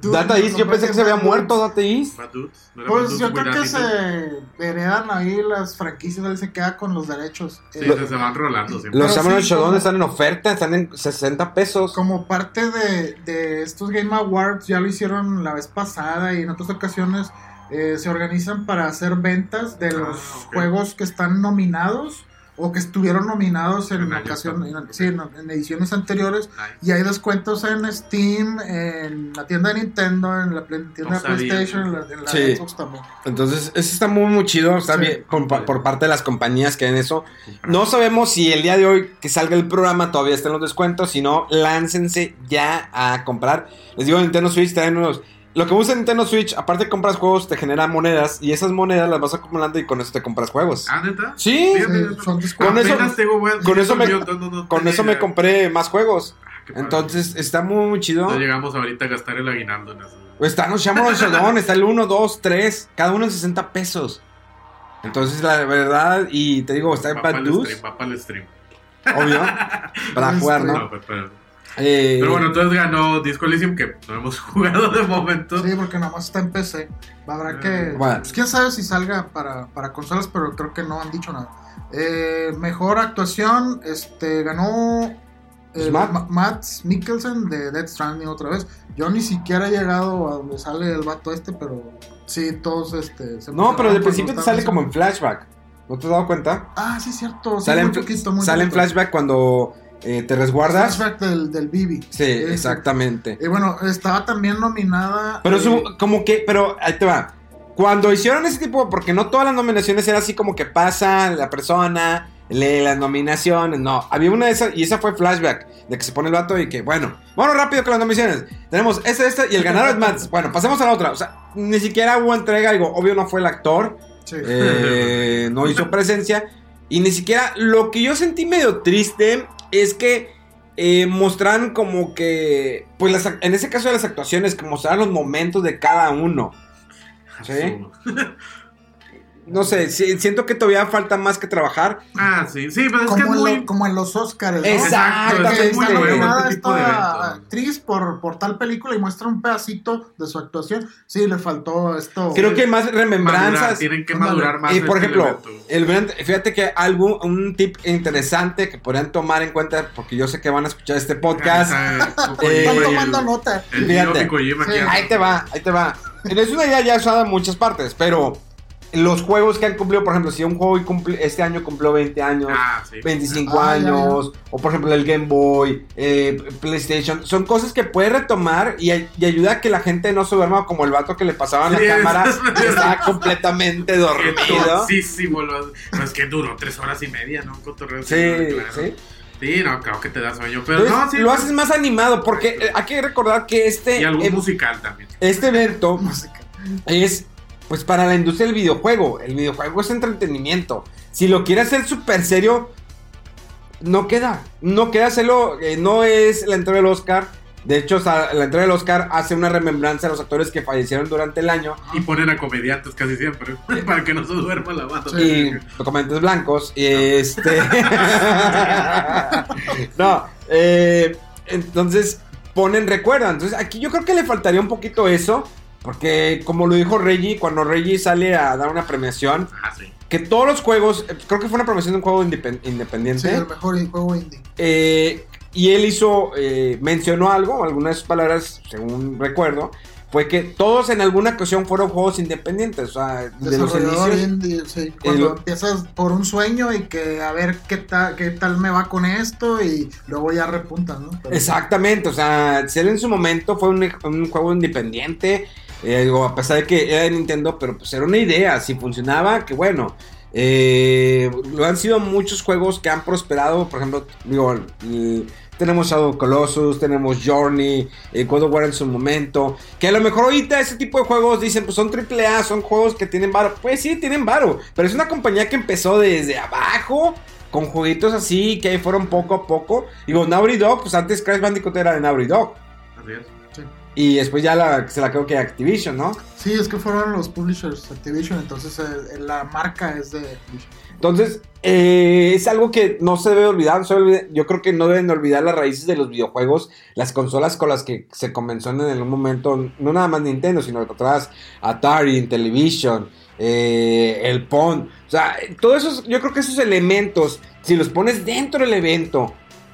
Dude, Data East, yo pensé que se había muerto. Data East. Bad Dudes, ¿no era Pues Bad yo creo que se heredan ahí las franquicias, él se queda con los derechos. Sí, Eh, se, se van rolando siempre. Los Samurai sí, Shodown están en oferta, están en 60 pesos. como parte de, de estos Game Awards, ya lo hicieron la vez pasada y en otras ocasiones eh, se organizan para hacer ventas de Ah, los juegos que están nominados o que estuvieron nominados en, En ocasión, en, anteriores. sí, en, en ediciones anteriores. Nice. Y hay descuentos en Steam, en la tienda de Nintendo, en la tienda No de sabía. PlayStation, en la, en la Sí. Xbox también. Entonces, eso está muy, muy chido. Está Sí. bien por, por parte de las compañías que en eso. No sabemos si el día de hoy que salga el programa todavía están los descuentos. Si no, láncense ya a comprar. Les digo, Nintendo Switch traen unos lo que usa Nintendo Switch, aparte de compras juegos, te genera monedas y esas monedas las vas acumulando y con eso te compras juegos. Ah, neta. Sí, son. Con eso- con eso me- no- no- no con eso me compré más juegos. Ah. Entonces está muy, muy chido. No llegamos ahorita a gastar el aguinaldo en eso. Están los Shamrock Showdown, está el 1, 2, 3, cada uno en 60 pesos. Entonces, la verdad, y te digo, está en Bad News, stream, va para el stream. obvio, [LAUGHS] para jugar, No, ¿no? pero, pero- Eh, pero bueno, entonces ganó Disco Elysium, que no hemos [LAUGHS] jugado de momento. Sí, porque nada más está en PC. Habrá que. Bueno. Pues quién sabe si salga para, para consolas, pero creo que no han dicho nada. Eh, mejor actuación, este ganó eh, Matt. Ma- Matt Mikkelsen de Dead Stranding otra vez. Yo ni siquiera he llegado a donde sale el vato este, pero sí, todos este. se no, pero de principio te sale como en flashback. ¿No te has dado cuenta? Ah, sí, cierto. Sí, Sale, muy en, poquito, muy sale en flashback cuando eh, te resguardas. Flashback del, del Bibi. Sí, Ese. exactamente. Y bueno, estaba también nominada. Pero eh, su, como que, pero ahí te va. Cuando hicieron ese tipo, porque no todas las nominaciones era así como que pasa la persona, lee las nominaciones, no. Había una de esas, y esa fue flashback, de que se pone el vato y que, bueno, bueno, rápido con las nominaciones. Tenemos esta, esta, y el ganador es Matt. Bueno, pasemos a la otra. O sea, ni siquiera hubo entrega, digo, obvio no fue el actor, sí. eh, no hizo presencia. Y ni siquiera lo que yo sentí medio triste es que eh, como que, pues las en ese caso de las actuaciones, que mostraron los momentos de cada uno. ¿Sí? [LAUGHS] No sé, si- siento que todavía falta más que trabajar. Ah, sí, sí, pero es que es como, en muy... lo- como en los Oscars, ¿no? Exacto, Que es muy nominada este esta actriz por, por tal película y muestra un pedacito de su actuación. Sí, le faltó esto. Creo que hay más Madurar, remembranzas. tienen que madurar más. Y por este ejemplo, el fíjate que algo, un tip interesante que podrían tomar en cuenta, porque yo sé que van a escuchar este podcast. Eh, Están el- tomando nota. El Fíjate. Sí. Ahí te va, ahí te va. Es una idea ya usada en muchas partes, pero los juegos que han cumplido, por ejemplo, si un juego cumple- este año cumplió 20 años, Ah, sí. 25 Ah, ya, años, o por ejemplo el Game Boy, eh, PlayStation, son cosas que puede retomar y, y ayuda a que la gente no se duerma como el vato que le pasaban Sí, la cámara, [LAUGHS] es- que estaba completamente dormido. lo- no, es que duró tres horas y media, ¿no? Un cotorreo Sí, claro. sí. Sí, no, claro que te da sueño. Pero Entonces, no, sí. lo pues, haces más animado porque eh, hay que recordar que este, Y algo eh, musical también. este evento [LAUGHS] es pues para la industria del videojuego. El videojuego es entretenimiento. Si lo quiere hacer súper serio, no queda. No queda hacerlo. eh, no es la entrega del Oscar. De hecho, o sea, la entrega del Oscar hace una remembranza a los actores que fallecieron durante el año. Y ponen a comediantes casi siempre. [LAUGHS] para que no se duerma la banda. Y documentos blancos. Y este. [LAUGHS] no. eh, entonces ponen recuerda. Entonces aquí yo creo que le faltaría un poquito eso. Porque como lo dijo Reggie, cuando Reggie sale a dar una premiación, Ah, sí. que todos los juegos, eh, creo que fue una premiación de un juego independ- Sí, independiente, el mejor juego indie. eh, y él hizo, eh, mencionó algo, algunas palabras, según recuerdo, fue que todos en alguna ocasión fueron juegos independientes, o sea, de los inicios. indie, sí. Cuando El- empiezas por un sueño y que a ver qué tal, qué tal me va con esto y luego ya repuntas, ¿no? Pero- Exactamente, o sea, él en su momento fue un, un juego independiente, eh, a pesar de que era de Nintendo, pero pues era una idea, si funcionaba, que bueno. Eh, lo han sido muchos juegos que han prosperado, por ejemplo, digo, tenemos Shadow Colossus, tenemos Journey, eh, God of War en su momento, que a lo mejor ahorita ese tipo de juegos dicen, pues son AAA, son juegos que tienen varo, pues sí, tienen varo, pero es una compañía que empezó desde abajo, con jueguitos así, que ahí fueron poco a poco, digo, Naughty Dog, pues antes Crash Bandicoot era de Naughty Dog, Así. Y después ya la, se la creo que Activision, ¿no? Sí, es que fueron los publishers Activision, entonces eh, la marca es de Activision. Entonces, eh, es algo que no se debe olvidar. Yo creo que no deben olvidar las raíces de los videojuegos, las consolas con las que se comenzó en algún momento, no nada más Nintendo, sino atrás Atari, Intellivision, eh, el Pong. O sea, todos esos, yo creo que esos elementos, si los pones dentro del evento,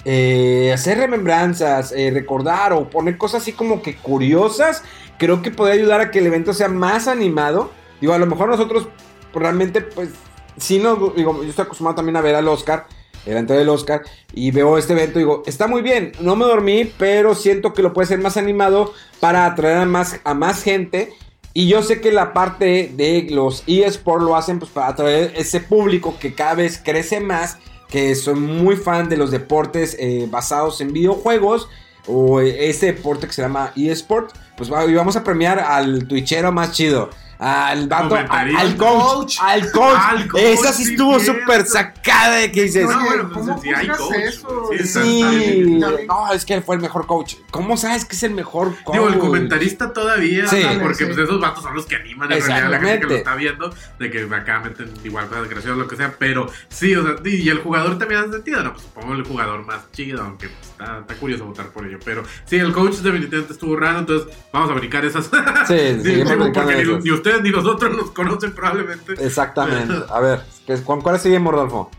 eh, hacer remembranzas, eh, recordar o poner cosas así como que curiosas, creo que puede ayudar a que el evento sea más animado. Digo, a lo mejor nosotros realmente, pues, si no, digo, yo estoy acostumbrado también a ver al Oscar, el entrega del Oscar, y veo este evento y digo, está muy bien, no me dormí, pero siento que lo puede ser más animado para atraer a más, a más gente. Y yo sé que la parte de los eSports lo hacen pues para atraer ese público que cada vez crece más, que son muy fan de los deportes eh, basados en videojuegos. o este deporte que se llama eSport, pues vamos a premiar al twitchero más chido. Al vato, al, al coach, al coach. Al coach, Esa sí sí, estuvo súper sacada de que dices. No, bueno, pues, ¿cómo sí, hay coach, eso? sí, no, es que fue el mejor coach. ¿Cómo sabes que es el mejor coach? Digo, el comentarista todavía, Sí. ¿no? porque Sí. pues esos vatos son los que animan en realidad a la gente que lo está viendo, de que acá meten igual cosas graciosas, lo que sea, pero sí, o sea, y el jugador también hace sentido, ¿no? Pues supongo el jugador más chido, aunque pues, está, está curioso votar por ello, pero sí, el coach definitivamente estuvo raro, entonces vamos a brincar esas. Sí, [LAUGHS] Sí, porque ni, ni ustedes ni nosotros nos conocen probablemente. Exactamente. [LAUGHS] A ver, ¿qué- ¿cuál, cuál sigue, Mordolfo?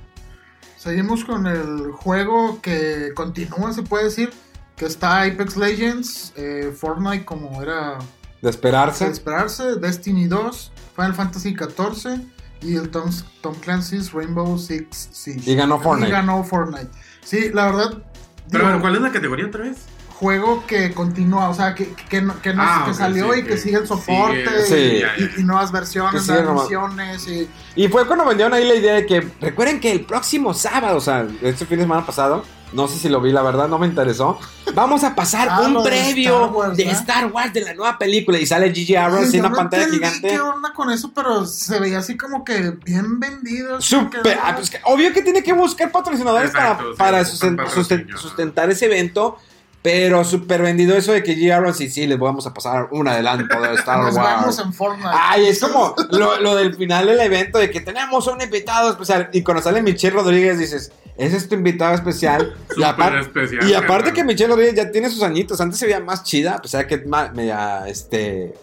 Seguimos con el juego que continúa, se puede decir, que está Apex Legends, eh, Fortnite como era De de esperarse. esperarse, Destiny 2, Final Fantasy 14 y el Tom, Tom Clancy's Rainbow Six Siege. Y ganó Fortnite. Y ganó Fortnite. Sí, la verdad. Pero, digo, bueno, ¿cuál es la categoría otra vez? Juego que continúa, o sea, que, que, no- que, no- Ah, que salió sí, y que, que sigue el soporte sigue- y, Sí. ya, ya. y- y nuevas versiones, nuevas misiones y Y fue cuando vendieron ahí la idea de que, recuerden que el próximo sábado, o sea, este fin de semana pasado, no sé si lo vi, la verdad, no me interesó. Vamos a pasar [LAUGHS] Ah, un de previo Star Wars, de. Star Wars de la nueva película y sale Gigi Abrams en una no pantalla entendí gigante. ¿Qué onda con eso? Pero se veía así como que bien vendido. que- ah, pues obvio que tiene que buscar patrocinadores Exacto, para, sí, para susten- patrocinio, sustentar ese evento. Pero súper vendido eso de que G. Abrams y sí, les vamos a pasar un adelanto de [LAUGHS] Star Nos Wars. vemos en Fortnite. Ay, es como lo, lo del final del evento de que tenemos un invitado especial. Y cuando sale Michelle Rodríguez dices, ese es tu invitado especial. [LAUGHS] y, especial, aparte que Michelle Rodríguez ya tiene sus añitos. Antes se veía más chida, a pesar de que media, este...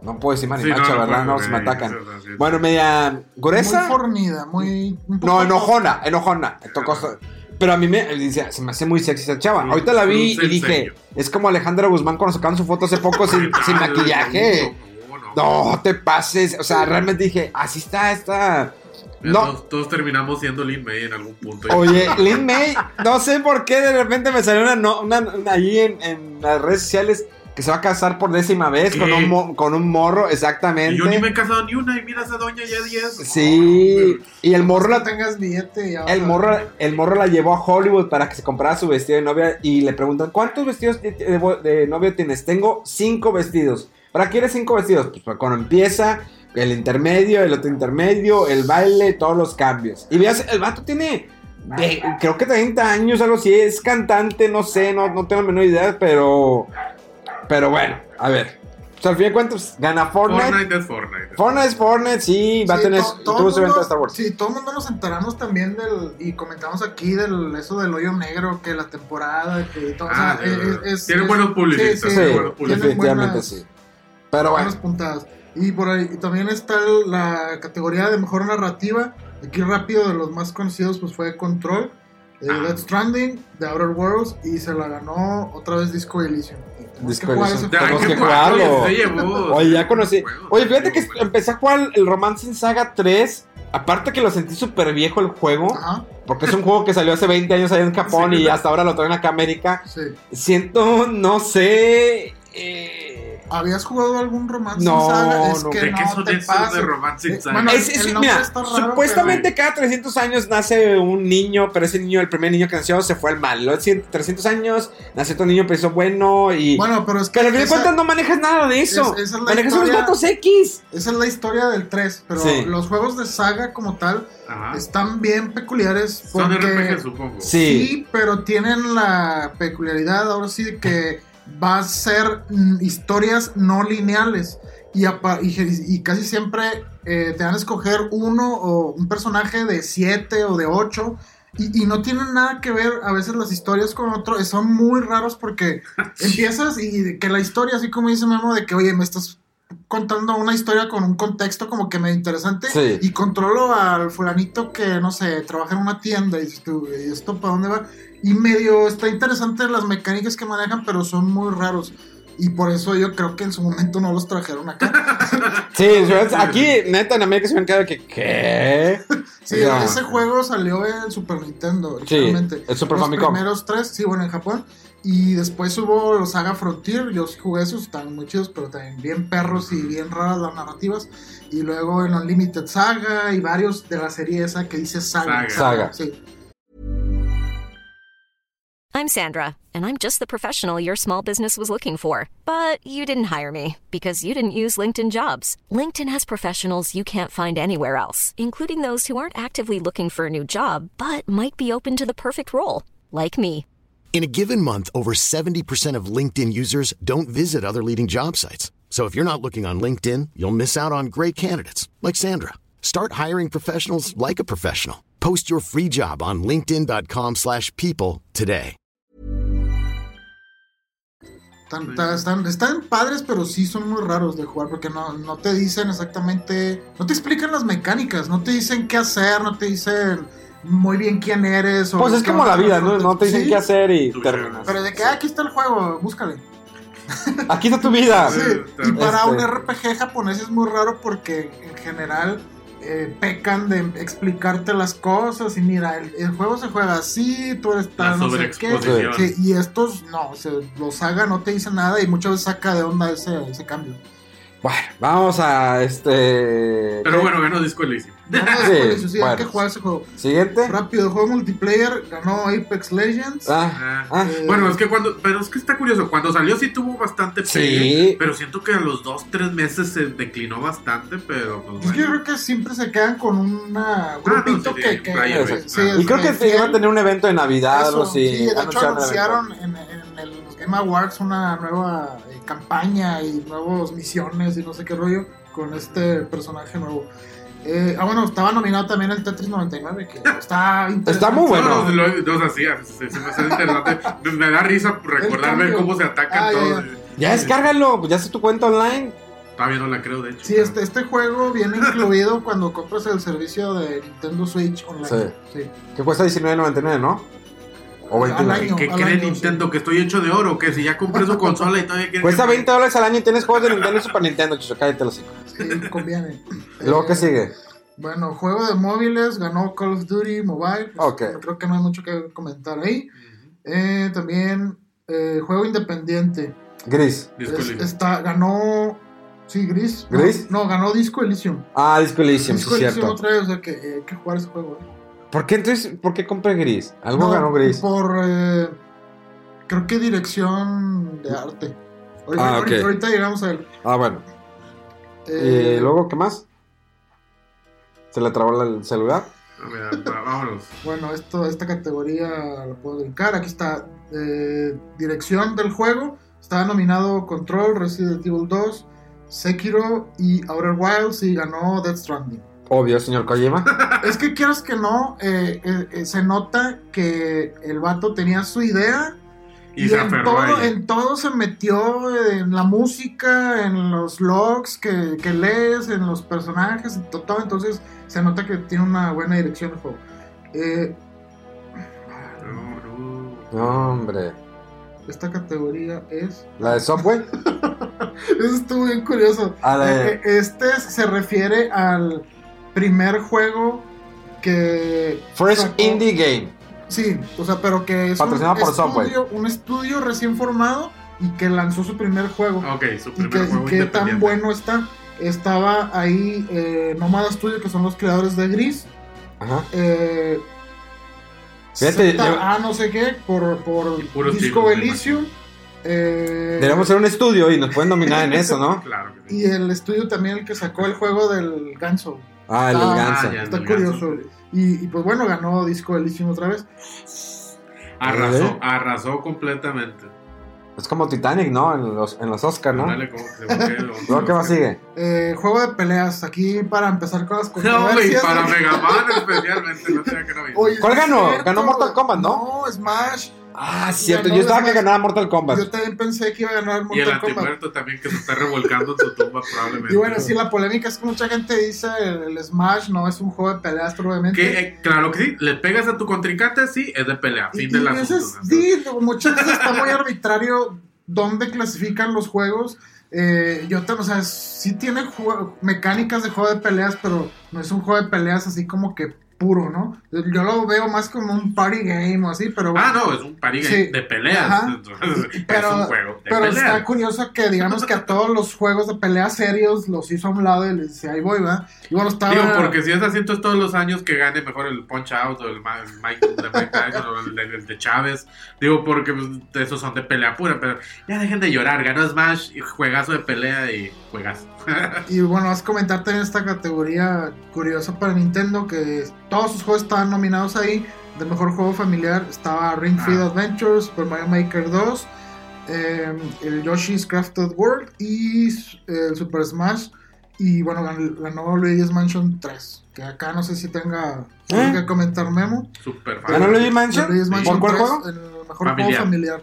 No puedo decir Sí, marimacha, no, no ¿verdad? puedo, No, se me atacan. Bueno, media muy gruesa. fornida, muy. un poco No, enojona, enojona. Tocó- Pero a mí me, dice, se me hace muy sexy esa chava. Ahorita la vi y dije, es como Alejandra Guzmán cuando sacaron su foto hace poco sin, [LAUGHS] maquillaje. No, te pases. O sea, realmente dije, así está, está. No. Todos, todos terminamos siendo Lin May en algún punto. Oye, Lin May, no sé por qué de repente me salió una, no- una, una ahí en, en las redes sociales que se va a casar por décima vez con un, con un morro, Y exactamente. yo ni me he casado ni una y mira a esa doña ya 10. Sí, y el morro No la, tengas billete. ya El morro, el morro la llevó a Hollywood para que se comprara su vestido de novia y le preguntan, ¿cuántos vestidos de, de- de novia tienes? Tengo cinco vestidos. ¿Para qué quieres cinco vestidos? Pues para cuando empieza, el intermedio, el otro intermedio, el baile, todos los cambios. Y veas, el vato tiene, de- creo que 30 años, algo así, es cantante, no sé, no, no tengo la menor idea, pero, pero bueno, a ver. O sea, al fin de cuentas, gana Fortnite. Fortnite es Fortnite. Fortnite es Fortnite, sí, va a tener, to- todo tuvo su evento de Star Wars. Sí, todo el mundo nos enteramos también del. Y comentamos aquí del eso del hoyo negro, que la temporada, que todo. Ah, o sea, sí, es- es- tiene es- buenos publicistas, Sí, Sí, tiene buenos tiene definitivamente buenas- sí. Pero bueno. buenas puntadas. Y por ahí y también está la categoría de mejor narrativa. Aquí rápido, de los más conocidos, pues fue Control, eh, Ah. Death Stranding, The Outer Worlds, y se la ganó otra vez Disco Elysium. Y tenemos Disco que jugar Elysium. Tenemos que jugarlo. Oye, ya conocí. Oye, fíjate que empecé a jugar el Romancing Saga 3. Aparte que lo sentí súper viejo el juego. Ajá, Porque es un juego que salió hace 20 años allá en Japón Sí, y hasta ahora lo traen acá a América. sí. Siento, no sé. eh, ¿Habías jugado algún romance No, saga? Es no. que ¿De qué no son te esos pases. de Romancing Eh, Saga? bueno, es- es- mira, está raro, supuestamente cada 300 años nace un niño, pero ese niño, el primer niño que nació, se fue al mal. 100 300 años, nació otro niño, pero hizo bueno y. Bueno, pero es que pero al fin de esa, cuentas no manejas nada de eso. es- es la manejas unos historia- datos X. esa es la historia del 3, pero Sí. los juegos de saga como tal Ajá. están bien peculiares Son RPG, supongo. Sí. sí, pero tienen la peculiaridad ahora sí de que [LAUGHS] va a ser mm, historias no lineales. Y, y, y casi siempre eh, te van a escoger uno o un personaje de 7 o de 8 y, y no tienen nada que ver a veces las historias con otro, son muy raros porque [LAUGHS] empiezas y que la historia, así como dice Memo, de que oye, me estás contando una historia con un contexto como que medio interesante Sí. y controlo al fulanito que, no sé, trabaja en una tienda y dices tú, ¿y esto para dónde va? Y medio está interesante las mecánicas que manejan, pero son muy raros. Y por eso yo creo que en su momento no los trajeron acá. [LAUGHS] Sí, aquí, neta, en América se me han quedado que. ¿Qué? [LAUGHS] Sí, ese juego salió en Super Nintendo, Sí, el Super los Famicom. primeros tres, sí, bueno, en Japón. Y después hubo los Saga Frontier, yo jugué esos, están muy chidos, pero también bien perros y bien raras las narrativas. Y luego en Unlimited Saga y varios de la serie esa que dice Saga. Saga. Saga. Sí. I'm I'm Sandra, and I'm just the professional your small business was looking for. But you didn't hire me because you didn't use LinkedIn jobs. LinkedIn has professionals you can't find anywhere else, including those who aren't actively looking for a new job but might be open to the perfect role, like me. In a given month, over 70% of LinkedIn users don't visit other leading job sites. So if you're not looking on LinkedIn, you'll miss out on great candidates like Sandra. Start hiring professionals like a professional. Post your free job on linkedin.com/people today. Están, están, están padres, pero sí son muy raros de jugar porque no, no te dicen exactamente, no te explican las mecánicas, no te dicen qué hacer, no te dicen muy bien quién eres. o Pues es como la vida, ¿no? No te dicen Sí, qué hacer y Tú, terminas. Pero de que ah, aquí está el juego, búscale. [LAUGHS] Aquí está tu vida. Sí, y para un Este- RPG japonés es muy raro porque en general eh, pecan de explicarte las cosas y mira, el, el juego se juega así, tú eres tal, no sé qué. Sí, y estos no, se, los saga no te dicen nada y muchas veces saca de onda ese, ese cambio. Bueno, vamos a este. Pero ¿qué? bueno, ganó Disco Elysium. Sí, hay que jugar ese juego. Siguiente. Rápido, juego multiplayer, ganó Apex Legends. Ah, Ah. ah. Eh, Bueno, es que cuando, pero es que está curioso, cuando salió sí tuvo bastante Sí. pegue, pero siento que a los dos, tres meses se declinó bastante, pero pues es que yo creo que siempre se quedan con una no, grupito sí, que, sí, que- player sí, base, sí, claro. y creo que se iba a tener un evento de Navidad, Eso, algo así. sí, de hecho anunciaron en, en el Game Awards una nueva eh, campaña y nuevas misiones y no sé qué rollo con este personaje nuevo. Eh, ah, bueno, estaba nominado también el Tetris 99, que está interesante. Está muy bueno. No, se, se me hace interesante. Me, me da risa recordar ver cómo se atacan Ah, ya, todos. ya. Ya descárgalo, pues ya sé tu cuenta online. Todavía no la creo, de hecho. Sí, este, este juego viene incluido cuando compras el servicio de Nintendo Switch online. Sí. Sí. Que cuesta $19.99, ¿no? O Al 29. año. ¿Qué cree año, Nintendo? Que estoy hecho de oro, que si ya compré su consola y todavía quiere Cuesta que- 20 dólares al año y tienes juegos de Nintendo y Super Nintendo, chicho, cállate los hijos. Sí, conviene. ¿Y [LAUGHS] luego Eh, qué sigue? Bueno, juego de móviles, ganó Call of Duty Mobile. pues, Ok. Creo que no hay mucho que comentar ahí. Eh, también eh, juego independiente. Gris. Disco Es- está, ganó. Sí, Gris. No, ¿Gris? No, ganó Disco Elysium. Ah, Disco Elysium, sí, Disco Elysium cierto. otra vez, o sea que eh, hay que jugar ese juego. eh. ¿Por qué entonces, por qué compré Gris? Algo No, ganó Gris. Por. eh, creo que dirección de arte. Ahorita, Ah, ok. ahorita- llegamos a él. Ah, bueno. Eh, ¿Y luego qué más? ¿Se le trabó el celular? Vámonos. Bueno, esto, esta categoría la puedo brincar. Aquí está eh, dirección del juego. Estaba nominado Control, Resident Evil 2, Sekiro y Outer Wilds y ganó Death Stranding. Obvio, señor Kojima. [LAUGHS] es que quieras que no, eh, eh, eh, se nota que el vato tenía su idea Y, y, se en, a todo, en todo se metió en la música, en los logs que, que lees, en los personajes, en to- todo. Entonces se nota que tiene una buena dirección el juego. Eh, No, hombre. esta categoría es. ¿La de Subway? [LAUGHS] Eso estuvo bien curioso. Ah, de- Eh, eh, Este se refiere al primer juego que. First sacó- Indie Game. Sí, o sea, pero que es un Patrocinado por Subway. estudio, un estudio recién formado y que lanzó su primer juego. Ok, su y primer que, y juego qué tan bueno está. Estaba ahí eh, Nomada Studio, que son los creadores de Gris. Ajá. Eh, Fíjate, yo- no sé qué, por, por Disco Elysium. Eh, Deberíamos hacer un estudio y nos pueden nominar en eso, ¿no? [LAUGHS] Claro que sí. y el estudio también el que sacó el juego del ganso. Ah, el Ah, ganso. ya, Está el curioso. ganso. Y, y pues bueno, ganó Disco Elysium otra vez. Arrasó, ¿Eh? arrasó completamente. Es como Titanic, ¿no? En los, en los Oscars, ¿no? Dale, como que se Luego, ¿qué más sigue? Eh, juego de peleas, aquí para empezar con las [LAUGHS] No, y controversias. para Mega Man [LAUGHS] especialmente, no tenía que no ¿Cuál ganó? cierto, Ganó Mortal. Kombat, ¿no? No, Smash. Ah, cierto. Yo estaba que ganaba Mortal Kombat. Yo también pensé que iba a ganar Y el Mortal Kombat. antimuerto también que se está revolcando en su tumba probablemente. Y bueno, sí, la polémica es que mucha gente dice el, el Smash no es un juego de peleas, probablemente. Que, eh, claro que sí, le pegas a tu contrincante, sí, es de pelea. Y, Fin y de la sí, muchas veces está muy arbitrario dónde clasifican los juegos. Eh, yo te, o sea, sí tiene mecánicas de juego de peleas, pero no es un juego de peleas así como que puro, ¿no? Yo lo veo más como un party game o así, pero Ah, no, es un party game Sí. de peleas. Entonces, [LAUGHS] pero, es un juego de pero peleas. está curioso que digamos que a todos los juegos de pelea serios los hizo a un lado y les decía, ahí voy, ¿verdad? Y bueno, estaba... Digo, porque si es así, entonces todos los años que gane mejor el Punch Out o el Ma- el Mike, de Mike Tyson o el de, el de Chávez. Digo, porque pues, esos son de pelea pura, pero ya dejen de llorar. Ganó Smash y juegazo de pelea y juegazo. Y bueno, vas a comentar también esta categoría curiosa para Nintendo, que todos sus juegos estaban nominados ahí. De mejor juego familiar estaba Ring Fit Ah. Adventure, Super Mario Maker 2, eh, el Yoshi's Crafted World y eh, el Super Smash. Y bueno, gan- ganó Luigi's Mansion 3, que acá no sé si tenga ¿Eh? que comentar Memo. Super ¿Ganó Mansion? Luigi's Mansion ¿Por cuál 3, juego? El mejor Familiar. juego familiar.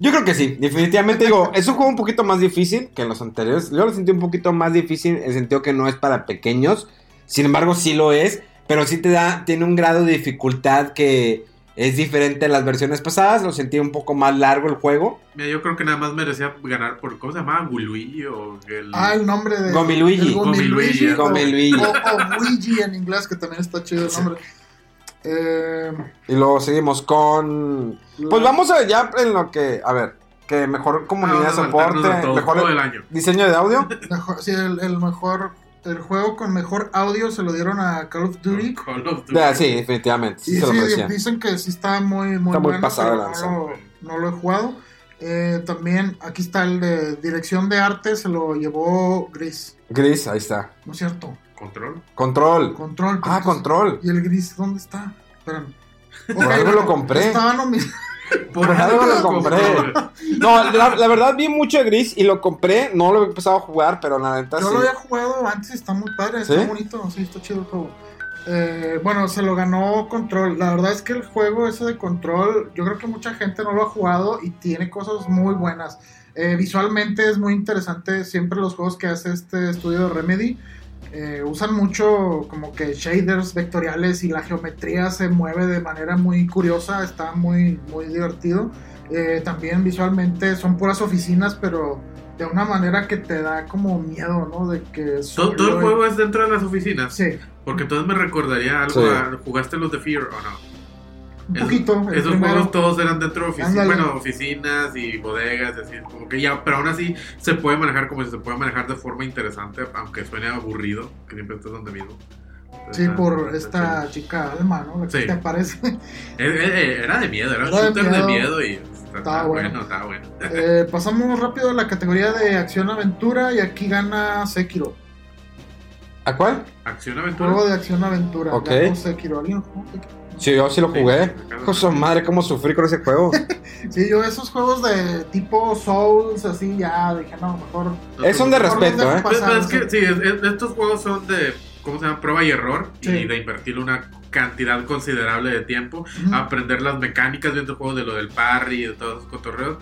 Yo creo que sí, definitivamente digo, es un juego un poquito más difícil que en los anteriores. Yo lo sentí un poquito más difícil en el sentido que no es para pequeños. Sin embargo, sí lo es, pero sí te da, tiene un grado de dificultad que es diferente a las versiones pasadas. Lo sentí un poco más largo el juego. Mira, yo creo que nada más merecía ganar por, ¿cómo se llamaba? Guluigi o el... Ah, el nombre de. Gomiluigi. Gomiluigi. Gomiluigi. O, o Luigi en inglés, que también está chido el nombre. Eh, Y luego seguimos con... Pues vamos a ver ya en lo que... A ver, que mejor comunidad de Vamos a saltarnos soporte, mejor juego del año. diseño de audio. [LAUGHS] mejor, sí, el, el mejor. El juego con mejor audio se lo dieron a Call of Duty. Call of Duty. Ya, sí, definitivamente. Sí Y se lo sí, merecía. dicen que sí está muy, muy Está muy bueno, pasado de pero lanza. no, lo, no lo he jugado. Eh, también aquí está el de dirección de arte, se lo llevó Gris. Gris, ahí está. ¿No es cierto? Control. Control. Control. Ah, entonces- control. ¿Y el Gris dónde está? Espérame. Por algo lo compré. Estaba. [LAUGHS] Por algo lo compré. No, la, la verdad vi mucho de Gris y lo compré. No lo he empezado a jugar, pero la neta Yo sí. lo había jugado antes, está muy padre, está ¿Sí? bonito, sí, está chido el juego. Eh, bueno, se lo ganó Control. La verdad es que el juego ese de Control, yo creo que mucha gente no lo ha jugado y tiene cosas muy buenas. Eh, visualmente es muy interesante siempre los juegos que hace este estudio de Remedy. Eh, usan mucho como que shaders vectoriales y la geometría se mueve de manera muy curiosa, está muy, muy divertido. Eh, también visualmente son puras oficinas, pero de una manera que te da como miedo, ¿no? De que Todo, todo el juego es dentro de las oficinas. Sí, Porque entonces me recordaría algo. Sí. a- ¿Jugaste los de Fear o no? Un Es- poquito. Esos primero. juegos todos eran dentro de oficinas, bueno, oficinas y bodegas, y así, como que ya, pero aún así se puede manejar como si se puede manejar de forma interesante, aunque suene aburrido, que siempre estás donde mismo. Sí, Está- por esta chica Alma, ¿no? La que Sí. te aparece. [LAUGHS] Eh, eh, Era de miedo, era un Era de shooter de miedo. miedo y está, está bueno. bueno, está bueno. [LAUGHS] Eh, pasamos rápido a la categoría de acción-aventura y aquí gana Sekiro. ¿A cuál? Acción aventura. Juego de acción-aventura. Ok. Sekiro. ¿Alguien jugó Sekiro? Sí, yo sí lo Sí, jugué. lo- Cosa madre, cómo sufrí con ese juego. [LAUGHS] Sí, yo esos juegos de tipo Souls, así ya dije, no, mejor. es un de Mejor los respeto, ¿eh? Pasar, pues, es que sí. es- es- estos juegos son de, ¿cómo se llama? Prueba y error Sí. y de invertir una cantidad considerable de tiempo, aprender las mecánicas de estos juegos, de lo del parry y de todos esos cotorreos.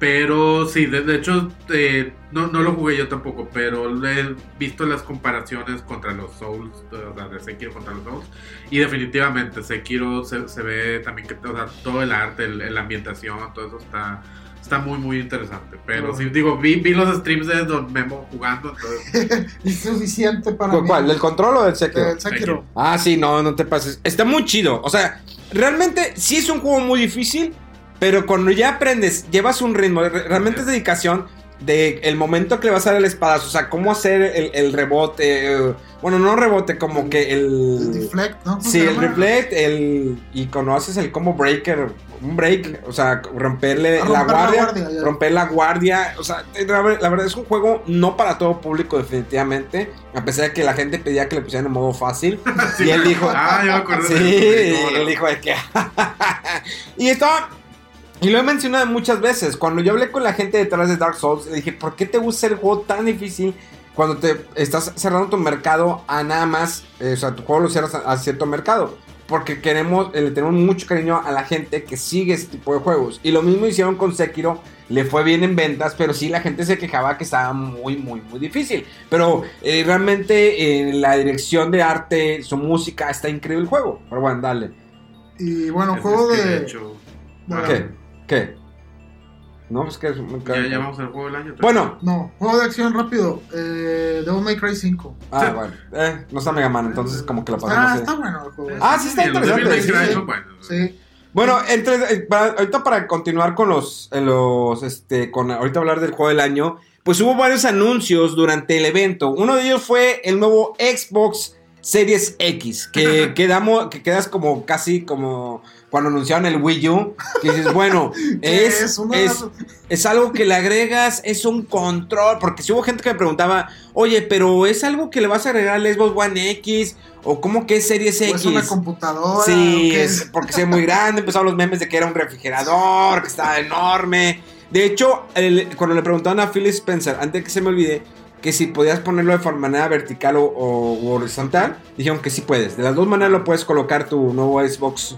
Pero sí, de, de hecho, eh, no, no lo jugué yo tampoco, pero he visto las comparaciones contra los Souls, o sea, de Sekiro contra los Souls. Y definitivamente, Sekiro se, se ve también que o sea, todo el arte, el- la ambientación, todo eso está, está muy, muy interesante. Pero Oh. sí, digo, vi, vi los streams de Don Memo jugando, entonces [LAUGHS] Es suficiente para ¿Cuál, mí. cuál? ¿Del control o del Sekiro? Del Sekiro. Ah, sí, no, no te pases. Está muy chido. O sea, realmente sí es un juego muy difícil, pero cuando ya aprendes, llevas un ritmo, re- realmente es dedicación de el momento que le vas a dar el espadazo, o sea, cómo hacer el, el rebote, eh, bueno, no rebote, como que El el... Deflect, ¿no? ¿Cómo Sí, el reflect, el... Y cuando haces el combo breaker, un break, o sea, romperle la la guardia, ya. romper la guardia, o sea, la, ver- la verdad es un juego no para todo público definitivamente, a pesar de que la gente pedía que le pusieran en modo fácil, [LAUGHS] Sí, y él dijo, Ah, yo me acordé [LAUGHS] sí, de él dijo de que... [LAUGHS] y estaba... Y lo he mencionado muchas veces, cuando yo hablé con la gente detrás de Dark Souls, le dije, ¿por qué te gusta el juego tan difícil cuando te estás cerrando tu mercado a nada más, eh, o sea, tu juego lo cierras a, a cierto mercado? Porque queremos, eh, le tenemos mucho cariño a la gente que sigue este tipo de juegos. Y lo mismo hicieron con Sekiro, le fue bien en ventas, pero sí la gente se quejaba que estaba muy, muy, muy difícil. Pero eh, realmente eh, la dirección de arte, su música, está increíble el juego. Pero bueno, dale. Y bueno, Es- juego es que de. hecho, Bueno, ¿Qué? ¿Qué? No, es que es muy caro. Ya, vamos al juego del año. Bueno, No, juego de acción rápido. Eh, Devil May Cry 5. ah, Sí. bueno. Eh, no está Mega Man, entonces como que lo Ah, pasamos. está bueno el juego. Ah, sí está interesante, Devil May sí, Cry sí. son buenos. Sí. Bueno, entre, eh, para- ahorita para continuar con los, los, este, con ahorita hablar del juego del año, pues hubo varios anuncios durante el evento. Uno de ellos fue el nuevo Xbox Series X, que [LAUGHS] quedamos, que quedas como casi como cuando anunciaron el Wii U, que dices, bueno, [LAUGHS] es, Es una- es, es algo que le agregas, es un control, porque si hubo gente que me preguntaba, oye, pero es algo que le vas a agregar al Xbox One X, o cómo que es Series X. es una computadora. Sí, es porque se ve muy grande. Empezaron los memes de que era un refrigerador, que estaba enorme. De hecho, el- cuando le preguntaron a Phil Spencer, antes de que se me olvide, que si podías ponerlo de manera vertical o, o- o horizontal, dijeron que sí puedes. De las dos maneras lo puedes colocar tu nuevo Xbox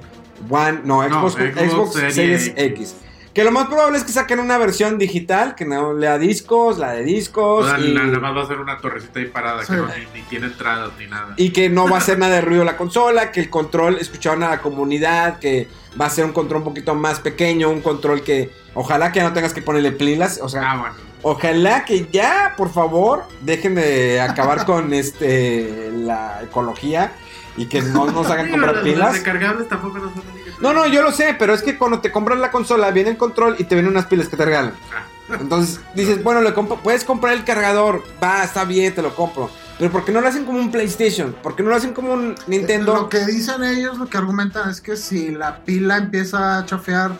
One, no, Xbox, Xbox Xbox Series Series X. X. Que lo más probable es que saquen una versión digital que no lea discos, la de discos. O sea, y- nada más va a ser una torrecita ahí parada Sí. que no, ni, ni tiene entradas ni nada. y que no va a hacer nada de ruido la consola, que el control, escucharon a la comunidad, que va a ser un control un poquito más pequeño, un control que ojalá que no tengas que ponerle pilas, o sea, Ah, bueno. ojalá que ya, por favor, dejen de acabar con [LAUGHS] este la ecología y que no nos hagan comprar los pilas. recargables tampoco no No, no, yo lo sé, pero es que cuando te compras la consola viene el control y te vienen unas pilas que te regalan. Ah. Entonces dices, bueno, le compro- puedes comprar el cargador, va, está bien, te lo compro. Pero ¿por qué no lo hacen como un PlayStation? ¿Por qué no lo hacen como un Nintendo? Lo que dicen ellos, lo que argumentan es que si la pila empieza a chafear,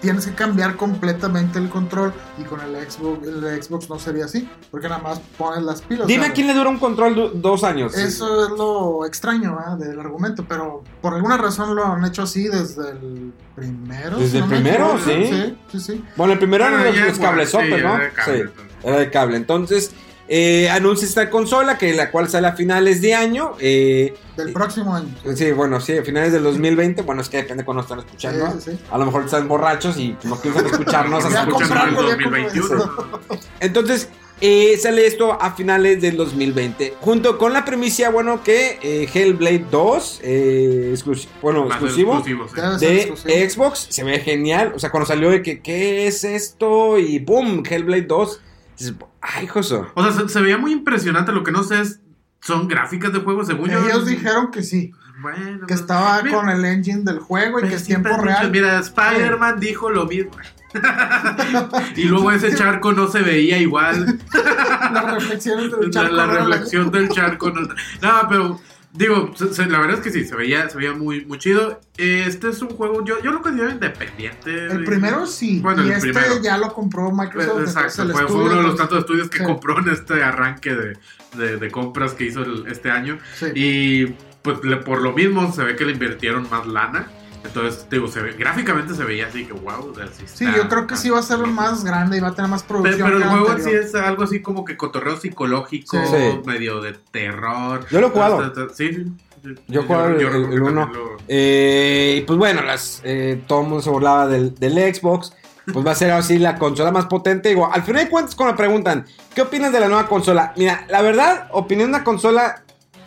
tienes que cambiar completamente el control y con el Xbox, el Xbox no sería así, porque nada más pones las pilas. Dime a quién le dura un control dos años. Eso es lo extraño ¿verdad? del argumento, pero por alguna razón lo han hecho así desde el primero. ¿Desde si el no primero? Sí. Sí, sí, sí. Bueno, el primero Bueno, eran los, los cablesotes, sí, ¿no? era de cable, sí, entonces. era de cable. Entonces, eh, anuncia esta consola, que la cual sale a finales de año. eh, Del próximo año. sí, bueno, sí, a finales del 2020. Bueno, es que depende de cuándo están escuchando. Sí, sí, sí. A lo mejor están borrachos y no piensan [LAUGHS] escucharnos Ya hasta Escuchan escucharnos. en el comprarlo, ya 2021. Entonces, eh, sale esto a finales del 2020. Junto con la primicia, bueno, que eh, Hellblade 2, eh, exclusi- bueno, exclusivo. sí. De exclusivo. Xbox se ve genial. O sea, cuando salió de que, ¿qué es esto? Y ¡pum! Hellblade 2. ¡Ay, joso! O sea, se, se veía muy impresionante. Lo que no sé es. Son gráficas de juego, según yo. Ellos dijeron que sí, Bueno, que pues, estaba mira, con el engine del juego y que es siempre tiempo dicho, real. Mira, Spider-Man dijo lo mismo. [LAUGHS] y luego ese charco no se veía igual. [LAUGHS] Las reflexiones del la, charco. la eran reflexión del charco. No, no, pero digo, se- se- la verdad es que sí, se veía, se veía muy, muy chido. Este es un juego, yo, yo lo considero independiente. El primero sí, Bueno, y el este primero. ya lo compró Microsoft. Exacto, entonces el fue, fue estudio, uno de los pues, tantos estudios que sí. compró en este arranque de, de- de compras que hizo el- este año. Sí. Y pues le- por lo mismo se ve que le invirtieron más lana. Entonces, digo, se ve- gráficamente se veía así que wow. o sea, sí yo creo que sí va a ser más grande y va a tener más producción. Pero, el que juego en sí es algo así como que cotorreo psicológico, Sí. Medio de terror. Yo lo he jugado. Sí. Yo jugaba el- el que uno. lo- Eh, y pues bueno, las, eh, todo el mundo se burlaba del, del Xbox. Pues va a ser así la consola más potente. Digo, al final de cuentas, cuando me preguntan, ¿qué opinas de la nueva consola? Mira, la verdad, opinión de una consola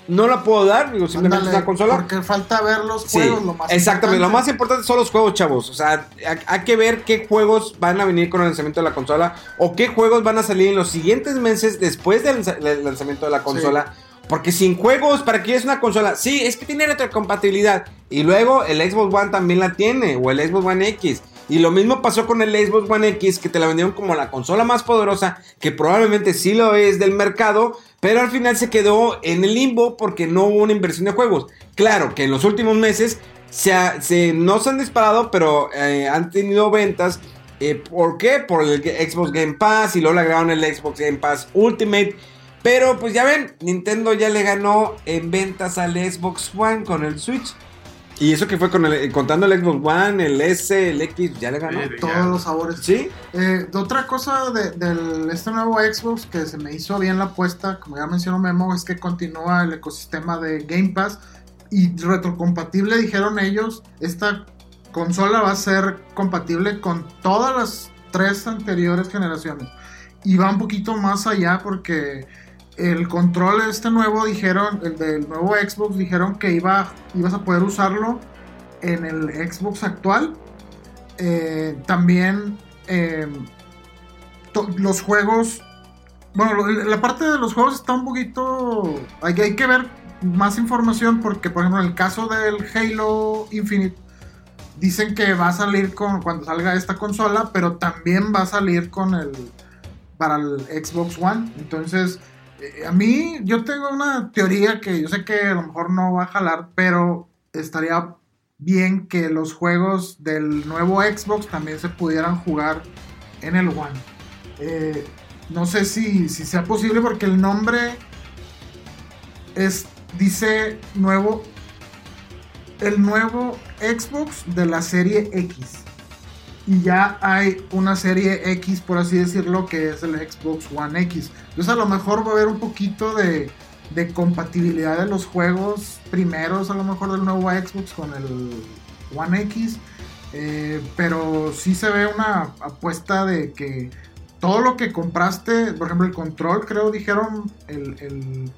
no la puedo dar. Digo, simplemente Ándale, es una consola. Porque falta ver los Sí, juegos, lo más exactamente. Lo más importante son los juegos, chavos. O sea, ha- hay que ver qué juegos van a venir con el lanzamiento de la consola o qué juegos van a salir en los siguientes meses después del lanzamiento de la consola. Porque sin juegos, ¿para qué es una consola? Sí, es que tiene retrocompatibilidad. Y luego el Xbox One también la tiene, o el Xbox One X. Y lo mismo pasó con el Xbox One X, que te la vendieron como la consola más poderosa, que probablemente sí lo es del mercado, pero al final se quedó en el limbo porque no hubo una inversión de juegos. Claro que en los últimos meses se, se- no se han disparado, pero eh, han tenido ventas. Eh, ¿Por qué? Por el Xbox Game Pass y luego le agregaron el Xbox Game Pass Ultimate. Pero pues ya ven, Nintendo ya le ganó en ventas al Xbox One con el Switch. Y eso que fue con el, contando el Xbox One, el S, el X, ya le ganó. Sí, Todos ya. los sabores. ¿Sí? Eh, de otra cosa de, del este nuevo Xbox que se me hizo bien la apuesta, como ya mencionó Memo, es que continúa el ecosistema de Game Pass y retrocompatible, dijeron ellos, esta consola va a ser compatible con todas las tres anteriores generaciones. Y va un poquito más allá porque el control este nuevo dijeron, el del nuevo Xbox dijeron que iba, ibas a poder usarlo en el Xbox actual. Eh, también eh, los juegos. Bueno, la parte de los juegos está un poquito. Hay, que- hay que ver más información porque, por ejemplo, en el caso del Halo Infinite, dicen que va a salir con cuando salga esta consola, pero también va a salir con el. para el Xbox One. Entonces, a mí, yo tengo una teoría que yo sé que a lo mejor no va a jalar, pero estaría bien que los juegos del nuevo Xbox también se pudieran jugar en el One. Eh, no sé si, si sea posible porque el nombre es dice nuevo el nuevo Xbox de la serie X. Y ya hay una serie X, por así decirlo, que es el Xbox One X. Entonces a lo mejor va a haber un poquito de, de compatibilidad de los juegos primeros, a lo mejor del nuevo Xbox con el One X. Eh, pero sí se ve una apuesta de que todo lo que compraste, por ejemplo el control, creo dijeron, el, el-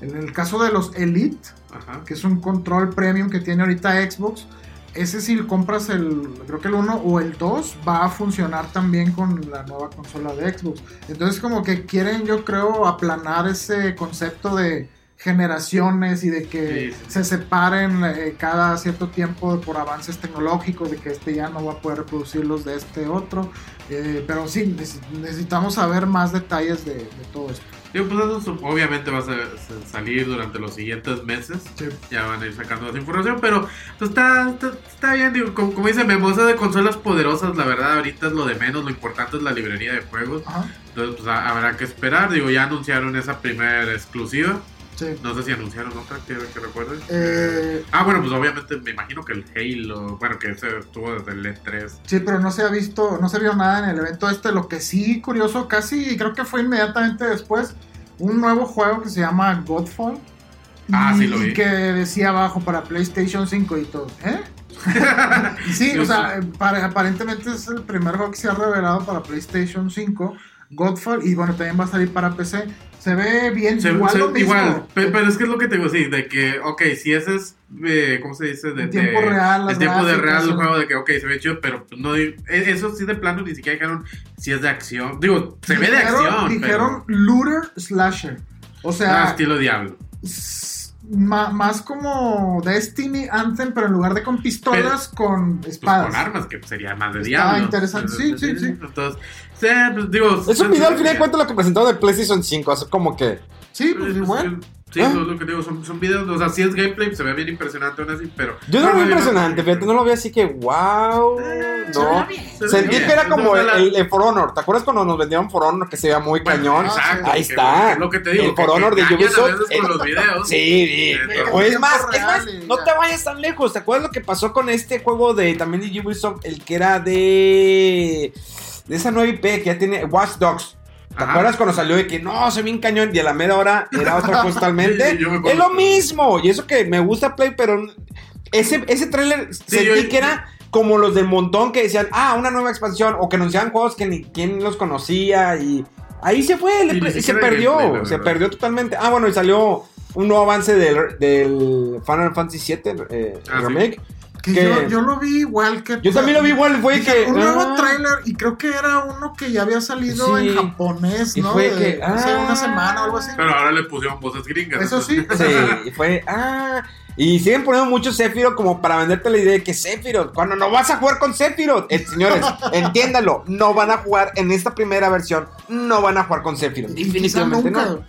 en el caso de los Elite, Ajá. que es un control premium que tiene ahorita Xbox, ese si compras el, creo que el 1 o el 2, va a funcionar también con la nueva consola de Xbox. Entonces como que quieren, yo creo, aplanar ese concepto de generaciones y de que Sí, sí. se separen eh, cada cierto tiempo por avances tecnológicos, de que este ya no va a poder reproducir los de este otro. Eh, pero sí, neces- necesitamos saber más detalles de, de todo esto. Digo, pues eso obviamente va a sa- sa- salir durante los siguientes meses. Sí. Ya van a ir sacando más información, pero pues, está, está, está bien. Digo, como, como dice Memo, eso de consolas poderosas, la verdad, ahorita es lo de menos. Lo importante es la librería de juegos. Ajá, Entonces, pues ha- habrá que esperar. Digo, ya anunciaron esa primera exclusiva. Sí. No sé si anunciaron otra que, que recuerden. Eh, Ah, bueno, pues obviamente me imagino que el Halo, bueno, que ese estuvo desde el E E3. Sí, pero no se ha visto, no se vio nada en el evento este. Lo que sí, curioso, casi creo que fue inmediatamente después, un nuevo juego que se llama Godfall. Ah, y- sí lo vi. Que decía abajo para PlayStation 5 y todo. ¿Eh? [LAUGHS] Sí, o sea, para- aparentemente es el primer juego que se ha revelado para PlayStation 5, Godfall, y bueno, también va a salir para PC. Se ve bien, Se- igual se- lo mismo. igual, pe- pero, es que es lo que te digo, sí, de que, ok, si ese es, eh, ¿cómo se dice? De, tiempo de- real, El tiempo de real sí. juego, de que, ok, se ve chido, pero no, e- eso sí de plano ni siquiera dijeron si es de acción. Digo, se ve de acción, Dijeron looter slasher. O pero sea, ah, estilo diablo. ma- más como Destiny Anthem, pero en lugar de con pistolas, con Pues espadas. con armas, que sería más de diablo. interesante, sí, sí, sí. Entonces, sí, pues digo... Es un video al final de cuentas lo que presentó de PlayStation 5. Así como que. Sí, pues igual. Sí, ¿Ah? lo, que digo, son, son videos, o sea, sí es gameplay, se ve bien impresionante aún así, pero... Yo no lo vi impresionante, fíjate, no lo vi así que wow. No. se Sentí bien. que era como el, Entonces, la- el- el For Honor. ¿Te acuerdas cuando nos vendieron For Honor que se veía muy Bueno, cañón? Exacto, Ahí que- está. es lo que te digo. El For que- Honor que de Ubisoft. Con eh, los videos. Sí, sí. Entonces- O es más, es más, no te vayas tan lejos. ¿Te acuerdas lo que pasó con este juego de también de Ubisoft? El que era de. De esa nueva IP que ya tiene. Watch Dogs. ¿Te Ajá. acuerdas cuando salió de que no, se ve bien cañón y a la media hora era otra [LAUGHS] cosa totalmente? Sí, es lo mismo. Y eso que me gusta Play, pero ese, ese tráiler sentí yo- que era como los del montón que decían, ah, una nueva expansión, o que anunciaban juegos que ni quién los conocía y ahí se fue, le- Y se perdió, gameplay, se perdió totalmente. Ah, bueno, y salió un nuevo avance del, del Final Fantasy VII eh, Ah, sí. Que que- yo, yo lo vi igual que. Yo también lo vi igual, fue Dije, que... Un nuevo ah, trailer, y creo que era uno que ya había salido Sí. en japonés, Y ¿no? fue De- que, hace ah. una semana o algo así. Pero ahora le pusieron voces gringas. Eso sí. Sí, [LAUGHS] y fue, ah, y siguen poniendo mucho Sephiroth como para venderte la idea de que Sephiroth, cuando no vas a jugar con Sephiroth, Eh, señores, [LAUGHS] entiéndalo, no van a jugar en esta primera versión, no van a jugar con Sephiroth, Y definitivamente nunca. no.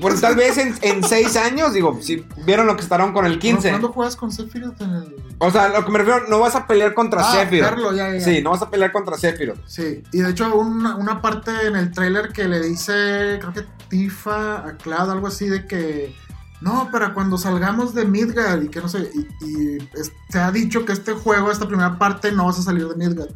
Por tal vez en, en seis años, digo, si vieron lo que estarán con el 15. ¿Cuándo juegas con Sephiroth en el.? O sea, lo que me refiero, no vas a pelear contra Ah, Sephiroth. verlo, ya, ya, ya. Sí, no vas a pelear contra Sephiroth. Sí, y de hecho una, una parte en el trailer que le dice, creo que Tifa a Cloud, algo así de que, no, para cuando salgamos de Midgard y que no sé, y, y es- se ha dicho que este juego, esta primera parte, no vas a salir de Midgard.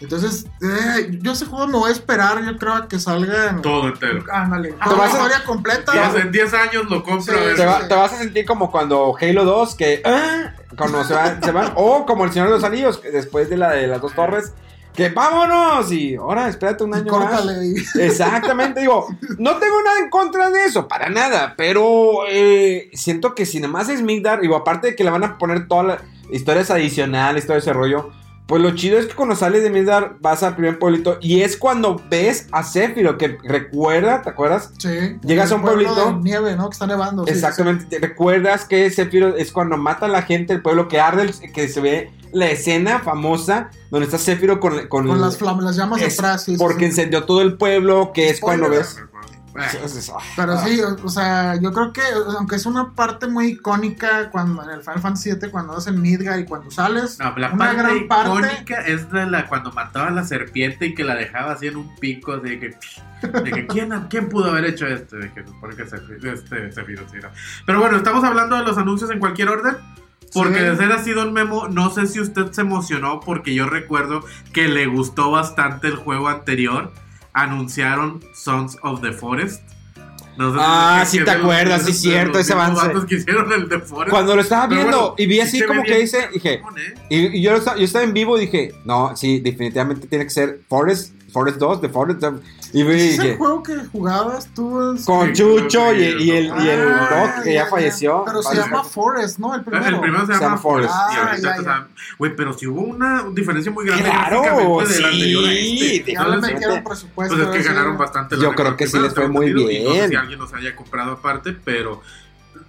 Entonces, eh, yo ese juego me voy a esperar, yo creo que salga en... Todo entero. Ándale, Te toda la historia completa. Ya en 10 años lo compro. Sí. Te, sí, va- sí. te vas a sentir como cuando Halo 2, que. ah, cuando se van, se van. O como el Señor de los Anillos, que después de la de las dos torres, que vámonos. Y ahora espérate un y año más. córtale. [LAUGHS] y- Exactamente, digo, no tengo nada en contra de eso, para nada, pero eh, siento que si nada más es Migdar, digo, aparte de que le van a poner todas las historias adicionales, todo ese rollo, Pues lo chido es que cuando sales de Midgar vas al primer pueblito y es cuando ves a Sephiroth, que recuerda, ¿te acuerdas? Sí. Llegas a un El pueblito. de nieve, ¿no? Que está nevando. sí, Exactamente, ¿te recuerdas que Sephiroth es cuando mata a la gente del pueblo que arde, el- que se ve la escena famosa donde está Sephiroth con, con. Con las, llamas atrás. sí, porque encendió todo el pueblo, que es cuando ves... Eh, ah, Pero sí, o, o sea, yo creo que, aunque es una parte muy icónica cuando en el Final Fantasy VII, cuando vas en Midgar y cuando sales, No, la una parte gran parte. icónica es de la cuando mataba a la serpiente y que la dejaba así en un pico, así de que, de que ¿quién, ¿quién pudo haber hecho esto? De que se supone que se, este, Sephiroth, sí, ¿no? Pero bueno, estamos hablando de los anuncios en cualquier orden. Porque Sí. de ser así Don Memo, no sé si usted se emocionó porque yo recuerdo que le gustó bastante el juego anterior. Anunciaron Sons of the Forest. No sé si- Ah, que- sí te acuerdas, sí, los cierto, ese avance. vatos que hicieron el de Forest. Cuando lo estaba viendo bueno, y vi sí así como que dice, dije, ¿eh? y, y yo, lo estaba- yo estaba en vivo y dije, no, sí, definitivamente tiene que ser Forest, Forest 2, de Forest 2. Y vi, ¿Es el juego que jugabas tú? Es- con Chucho y, y el, y el Ah, Doc que ya, ya falleció. Pero se llama Forest, ¿no? El primero. El primero se llama Forest. Ah, Güey, pero si hubo una diferencia muy grande Claro, del sí, anterior a este. Ya le metieron presupuesto. Pues es que ganaron bastante. Yo creo que sí les fue muy y No sé bien. si alguien los haya comprado aparte, pero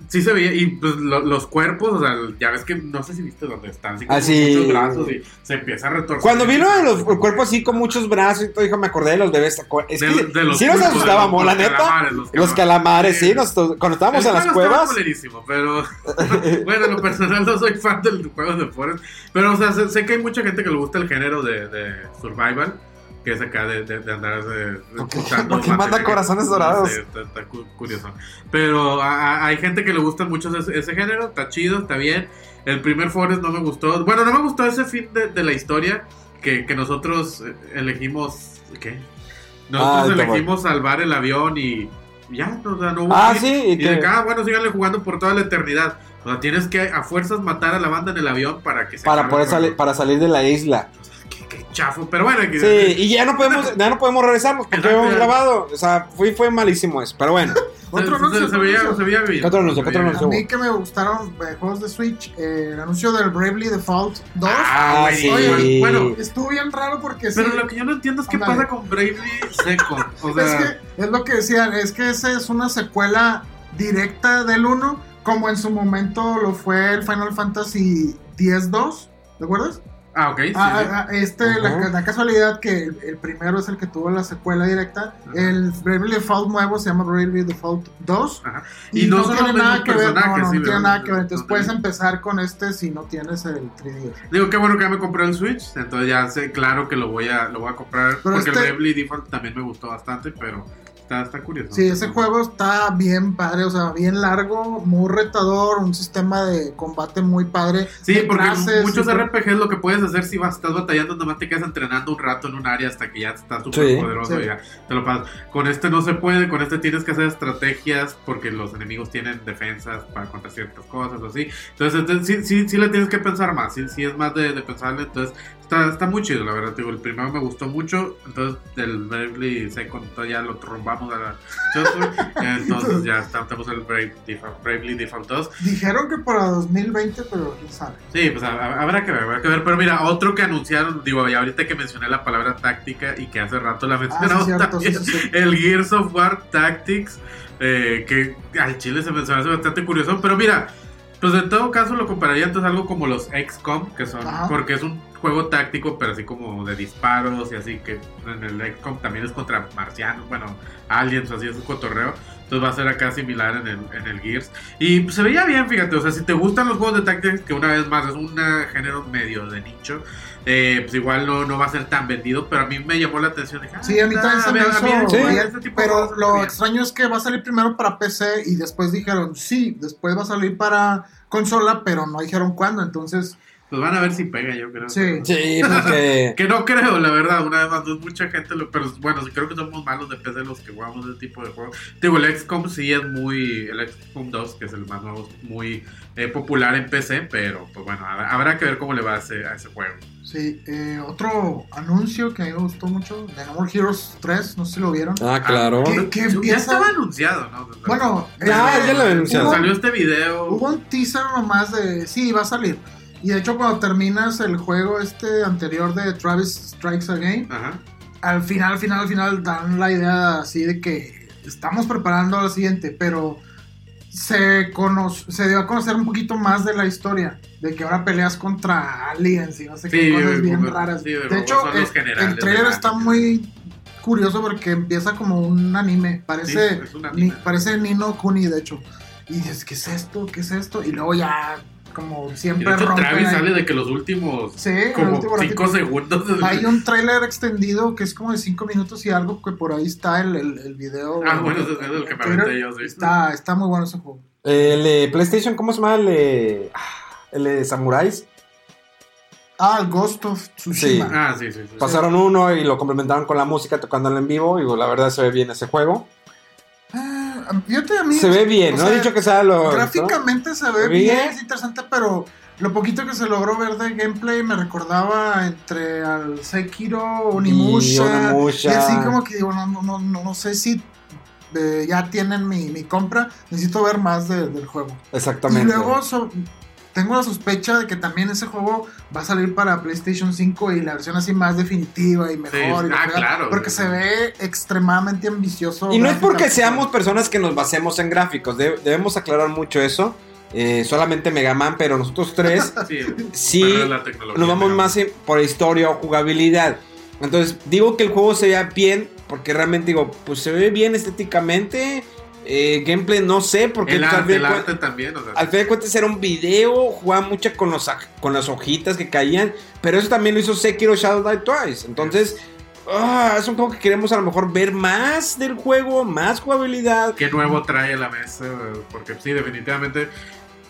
sí se veía. Y pues lo- los cuerpos, o sea, ya ves que no sé si viste dónde están. Así como Ah, muchos brazos y se empieza a retorcer. Cuando vi lo de los el cuerpo así con muchos brazos y todo, hijo, me acordé de los bebés. Es De- que de los sí nos asustábamos, los- la los neta. calamares, los Los calamares. sí, nos- cuando estábamos en las cuevas. pero [LAUGHS] bueno, en lo personal no soy fan del juego de Forest. Pero, o sea, sé, sé que hay mucha gente que le gusta el género de, de survival, que es acá de, de, de andar de, ¿Por qué- buscando por qué manda corazones dorados? está, está cu- curioso. Pero a- a- hay gente que le gusta mucho ese, ese género, está chido, está bien. El primer Forest no me gustó. Bueno, no me gustó ese fin de, de la historia que, que nosotros eh, elegimos. ¿Qué? Nosotros Ah, elegimos salvar el avión y ya, o sea, no hubo Ah, sí, y Y de que- que, ah, bueno, síganle jugando por toda la eternidad. O sea, tienes que a fuerzas matar a la banda en el avión para que se Para poder salir, para salir de la isla. Chafo, pero bueno. que- Sí, y ya no podemos, [LAUGHS] ya no podemos regresarnos porque Exacto. habíamos grabado. O sea, fue, fue malísimo eso. Pero bueno. [LAUGHS] Otro se- anuncio, se veía, anuncio. se veía bien. ¿Qué otro anuncio? Se ¿Qué otro veía A anuncio? mí que me gustaron eh, juegos de Switch, eh, el anuncio del Bravely Default 2 Ah, Ah, güey, sí. oye, bueno, estuvo bien raro porque sí, pero lo que yo no entiendo es qué pasa con Bravely Second. O es, sea, que, es lo que decían, es que esa es una secuela directa del 1, como en su momento lo fue el Final Fantasy X-2, ¿te acuerdas? Ah, ok. sí, Ah, sí. ah, ah, este, la, Ajá. la casualidad que el, el primero es el que tuvo la secuela directa. El Bravely Default nuevo se llama Bravely Default 2. Ajá. Y, no, son tiene nada que ver. No, no, no sí, tiene ¿verdad? nada que ver. Entonces No puedes tiene- empezar con este si no tienes el 3DS. Digo, qué bueno que ya me compré el Switch, entonces ya sé, claro que lo voy a, lo voy a comprar, Pero porque este- el Bravely Default también me gustó bastante, pero está, está curioso. Sí, ese juego está bien padre, o sea, bien largo, muy retador, un sistema de combate muy padre. Sí, porque clases, muchos super- RPGs lo que puedes hacer si vas, estás batallando, nomás te quedas entrenando un rato en un área hasta que ya estás súper Sí, poderoso sí. y ya te lo pasas. Con este no se puede, con este tienes que hacer estrategias porque los enemigos tienen defensas para contra ciertas cosas o así. Entonces, entonces, sí, sí, sí le tienes que pensar más, sí, sí es más de, de pensarle, entonces está, está muy chido, la verdad. Digo, el primero me gustó mucho, entonces del Bravely Second ya lo trombamos a la [LAUGHS] entonces ya está- estamos en el Brave Default- Bravely Default 2. Dijeron que para 2020, pero quién sabe. Sí, pues hab- habrá que ver, habrá que ver. Pero mira, otro que anunciaron, digo, y ahorita que mencioné la palabra táctica y que hace rato la mencionamos Ah, cierto, también, sí, sí, sí. el Gears of War Tactics, eh, que al chile se me hace bastante curioso. Pero mira, pues en todo caso lo compararía entonces algo como los XCOM, que son, Ajá. porque es un juego táctico, pero así como de disparos y así, que en el XCOM también es contra marcianos, bueno, aliens, así es un cotorreo. Entonces va a ser acá similar en el, en el Gears. Y pues, se veía bien, fíjate. O sea, si te gustan los juegos de Tactics, que una vez más es un género medio de nicho, eh, pues igual no, no va a ser tan vendido. Pero a mí me llamó la atención. Dije, ah, Sí, a mí también se me hizo este pero lo extraño es que va a salir primero para PC y después dijeron sí, después va a salir para consola, pero no dijeron cuándo, entonces Pues van a ver si pega, yo creo. Sí. Sí, porque. [LAUGHS] Que no creo, la verdad, una vez más, no es mucha gente, lo- pero bueno, sí creo que somos malos de PC los que jugamos ese tipo de juegos. Digo, el XCOM sí es muy, el XCOM 2, que es el más nuevo, es muy eh, popular en PC, pero pues bueno, habrá, habrá que ver cómo le va a ese, a ese juego. sí. Eh, otro anuncio que a mí me gustó mucho, de No More Heroes 3, no sé si lo vieron. Ah, claro. ¿Qué? que ya empieza- estaba anunciado, ¿no? Bueno, Ya, eh, ya lo había anunciado. hubo- Salió este video. Hubo un teaser nomás de sí, va a salir. Y de hecho, cuando terminas el juego este anterior de Travis Strikes Again, Ajá. al final, al final, al final dan la idea así de que estamos preparando la siguiente, pero se, cono- se dio a conocer un poquito más de la historia, de que ahora peleas contra aliens y no sé qué Sí, cosas bien como- raras. sí, de hecho, el, el trailer está muy curioso porque empieza como un anime, parece, Sí, es un anime. ni- parece Nino Kuni, de hecho. Y dices, ¿qué es esto? ¿Qué es esto? Y luego ya, como Y siempre de hecho, rompen Travis ahí. sale de que los últimos Sí, como último 5 ratito. segundos. Hay un tráiler extendido que es como de 5 minutos y algo que por ahí está el, el, el video. Ah, bueno, ese es el que me aventé yo, sí. Está, está muy bueno ese juego. El eh, PlayStation, ¿cómo se llama? El, eh, el de Samuráis. Ah, el Ghost of Tsushima. Sí. Ah, sí, sí. sí. Pasaron uno y lo complementaron con la música tocándolo en vivo. Y la verdad se ve bien ese juego. Fíjate, a mí- Se ve bien, no he sea, dicho que sea lo. Gráficamente se ve ¿Bien? bien, es interesante, pero lo poquito que se logró ver de gameplay me recordaba entre al Sekiro, Onimusha. Onimusha. Y así como que digo, no, no, no, no, no sé si eh, ya tienen mi, mi compra. Necesito ver más de- del juego. Exactamente. Y luego so- tengo la sospecha de que también ese juego va a salir para PlayStation 5 y la versión así más definitiva y mejor. Sí, y ah, claro. Porque se ve extremadamente ambicioso. Y no es porque seamos personas que nos basemos en gráficos. de- debemos aclarar mucho eso. Eh, solamente Mega Man, pero nosotros tres [LAUGHS] Sí, sí nos vamos más por historia o jugabilidad. Entonces, digo que el juego se vea bien, porque realmente digo, pues se ve bien estéticamente. Eh, gameplay, no sé, porque El arte, el también, o sea. al fin de cuentas era un video, jugaba mucho con, los, con las hojitas que caían, pero eso también lo hizo Sekiro Shadow Die Twice. Entonces, ah, es un juego que queremos a lo mejor ver más del juego, más jugabilidad. ¿Qué nuevo trae a la mesa? Porque sí, definitivamente.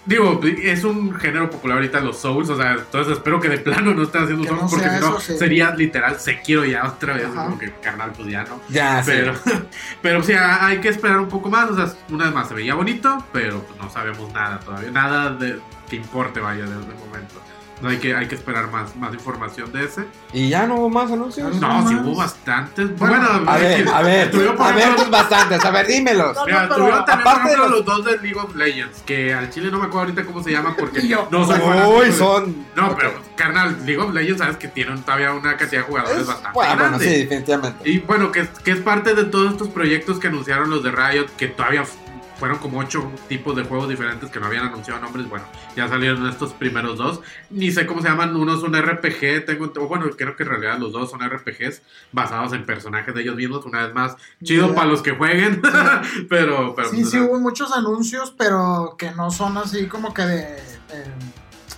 Digo, es un género popular ahorita los Souls, o sea, entonces espero que de plano no estén haciendo Que Souls, no porque sea si no, sí. sería literal Sekiro ya otra vez, Ajá. como que carnal, pues ya no. Ya, sí. Pero, [LAUGHS] pero sí, hay que esperar un poco más, o sea, una vez más se veía bonito, pero pues, no sabemos nada todavía, nada de que importe, vaya, desde el momento. No, hay que, hay que esperar más, más información de ese. Y ya no hubo más anuncios. No, sí hubo bastantes. Bueno, Bueno, A ver, que a ver, estuvieron a ver bastantes, a ver, dímelos. Mira, No, pero tuvieron también, aparte de los- los... dos de League of Legends, que al chile no me acuerdo ahorita cómo se llaman porque [LAUGHS] yo. no soy Uy, son. No, pero carnal, League of Legends sabes que tienen todavía una cantidad de jugadores Es- bastante bueno, bueno, grande. sí, definitivamente. Y bueno, que, que es parte de todos estos proyectos que anunciaron los de Riot, que todavía fueron como ocho tipos de juegos diferentes que no habían anunciado nombres. Bueno, ya salieron estos primeros dos. Ni sé cómo se llaman. Uno es un RPG, tengo, bueno, creo que en realidad los dos son RPGs basados en personajes de ellos mismos. Una vez más, chido para los que jueguen. [LAUGHS] pero, pero Sí, pues, sí hubo muchos anuncios, pero que no son así como que de, eh,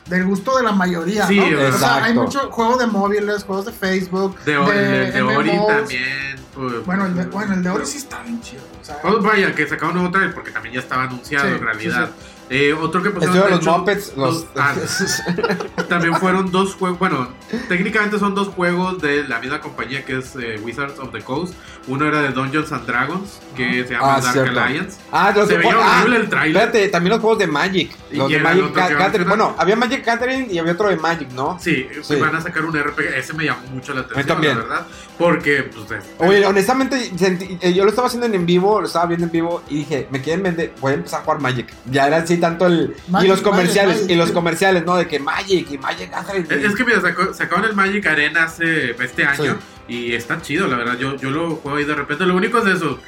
del gusto de la mayoría, Sí, ¿no? O sea, hay muchos juegos de móviles, juegos de Facebook, de, el de, de Ori también. pues, Bueno, el de, bueno, el de Ori sí está bien chido. O sea, Oh, vaya, que sacaron nuevo trailer porque también ya estaba anunciado Sí, en realidad. sí, Eh, otro que pusieron, de de los hecho, Muppets, los. ah, [LAUGHS] [LAUGHS] también fueron dos juegos. Bueno, técnicamente son dos juegos de la misma compañía que es eh, Wizards of the Coast. Uno era de Dungeons and Dragons, que se llama Ah, Dark cierto. Alliance. Ah, los Se de veía ah, horrible el trailer. Espérate, también los juegos de Magic. Y Los de era el Magic Gathering. Bueno, había Magic Gathering y había otro de Magic, ¿no? Sí, Sí. van a sacar un RPG. Ese me llamó mucho la atención, también. la verdad. Porque, pues, es- Oye, honestamente, sentí- eh, yo lo estaba haciendo en vivo, lo estaba viendo en vivo y dije, me quieren vender, voy a empezar a jugar Magic. Ya era así tanto el... y Magic, los comerciales, Magic, y los comerciales, ¿no? De que Magic y Magic Gathering. Es es que mira, sacó- sacaron el Magic Arena hace este año y está chido, la verdad. Yo, yo lo juego ahí de repente. Lo único es eso.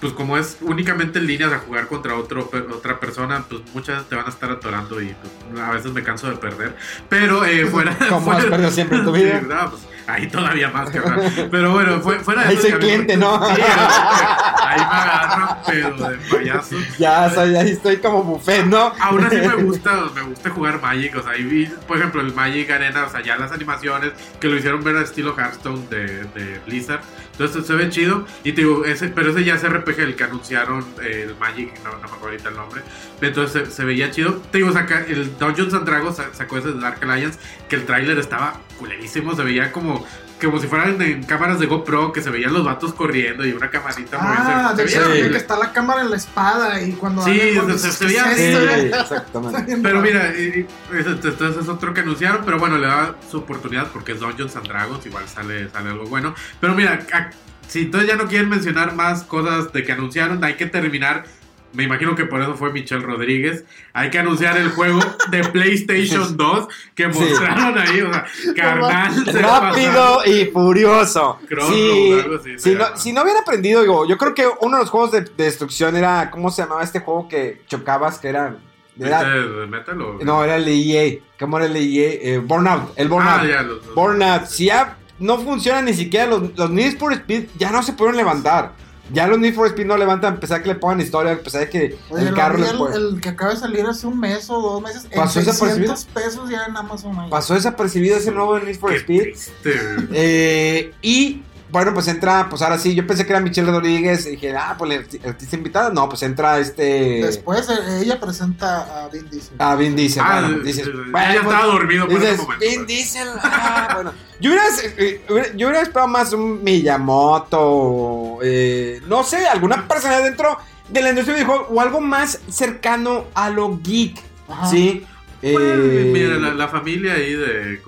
Pues como es únicamente en líneas a jugar contra otro, otra persona, pues muchas te van a estar atorando y pues, a veces me canso de perder. Pero eh, [LAUGHS] fuera... Como has perdido siempre en tu vida. [LAUGHS] Sí, no, pues, ahí todavía más, cabrón. Pero bueno, fue- fuera de Ahí soy que cliente, ¿no? [LAUGHS] Sí, ahí me agarran, pero de payaso. Ya, soy, ahí estoy como buffet, ¿no? Aún así me gusta, me gusta jugar Magic, o sea, y vi, por ejemplo, el Magic Arena, o sea, ya las animaciones que lo hicieron ver a estilo Hearthstone de, de Blizzard, entonces se ve chido, y te digo, ese, pero ese ya es RPG, el que anunciaron eh, el Magic, no, no me acuerdo ahorita el nombre, entonces se, se veía chido, te digo, saca, el Dungeons and Dragons sa- sacó ese de Dark Alliance, que el tráiler estaba culerísimo, se veía como... Como si fueran en cámaras de GoPro, que se veían los vatos corriendo y una camarita Ah, de hecho, que está la cámara en la espada y cuando Sí, se- se ¿qué veía Sí, [LAUGHS] exactamente. Pero mira, entonces es otro que anunciaron, pero bueno, le da su oportunidad porque es Dungeons and Dragons, igual sale, sale algo bueno. Pero mira, a- si entonces ya no quieren mencionar más cosas de que anunciaron, hay que terminar Me imagino que por eso fue Michelle Rodríguez. Hay que anunciar el juego de [LAUGHS] PlayStation 2 que mostraron ahí. O sea, [LAUGHS] carnal. Rápido y furioso. Crossroads, Sí, algo así, si, no, si no hubiera aprendido, digo, yo creo que uno de los juegos de, de destrucción era, ¿cómo se llamaba este juego que chocabas? Que era... era- ¿Viste? Mételo. no, era el de EA. ¿Cómo era el de EA? Eh, Burnout, el Burnout. Ah, ya, los- los- Burnout. Si ya no funcionan ni siquiera los, los Need for Speed, ya no se pueden levantar. Ya los Need for Speed no levantan, a pesar de que le pongan historia, a pesar de que Oye, el carro le el, puede- el que acaba de salir hace un mes o dos meses. ¿Pasó en desapercibido? 600 pesos ya en Amazon. ahí. Pasó desapercibido ese nuevo Need for Qué Speed. triste. Eh, y bueno, pues entra, pues ahora sí, yo pensé que era Michelle Rodríguez y dije, ah, pues la artista invitada. No, pues entra este. Después eh, ella presenta a Vin Diesel. A Vin Diesel. Ah, bueno, dices, bueno, ella pues, estaba dormido por dices, ese momento. Vin pues. Diesel. ah, [LAUGHS] bueno. Yo hubiera, eh, yo hubiera esperado más un Miyamoto. eh, no sé, alguna persona dentro de la industria de videojuegos o algo más cercano a lo geek. Ajá. ¿Sí? Pues, Eh, mira, la, la familia ahí de, de-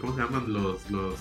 ¿Cómo se llaman? Los. los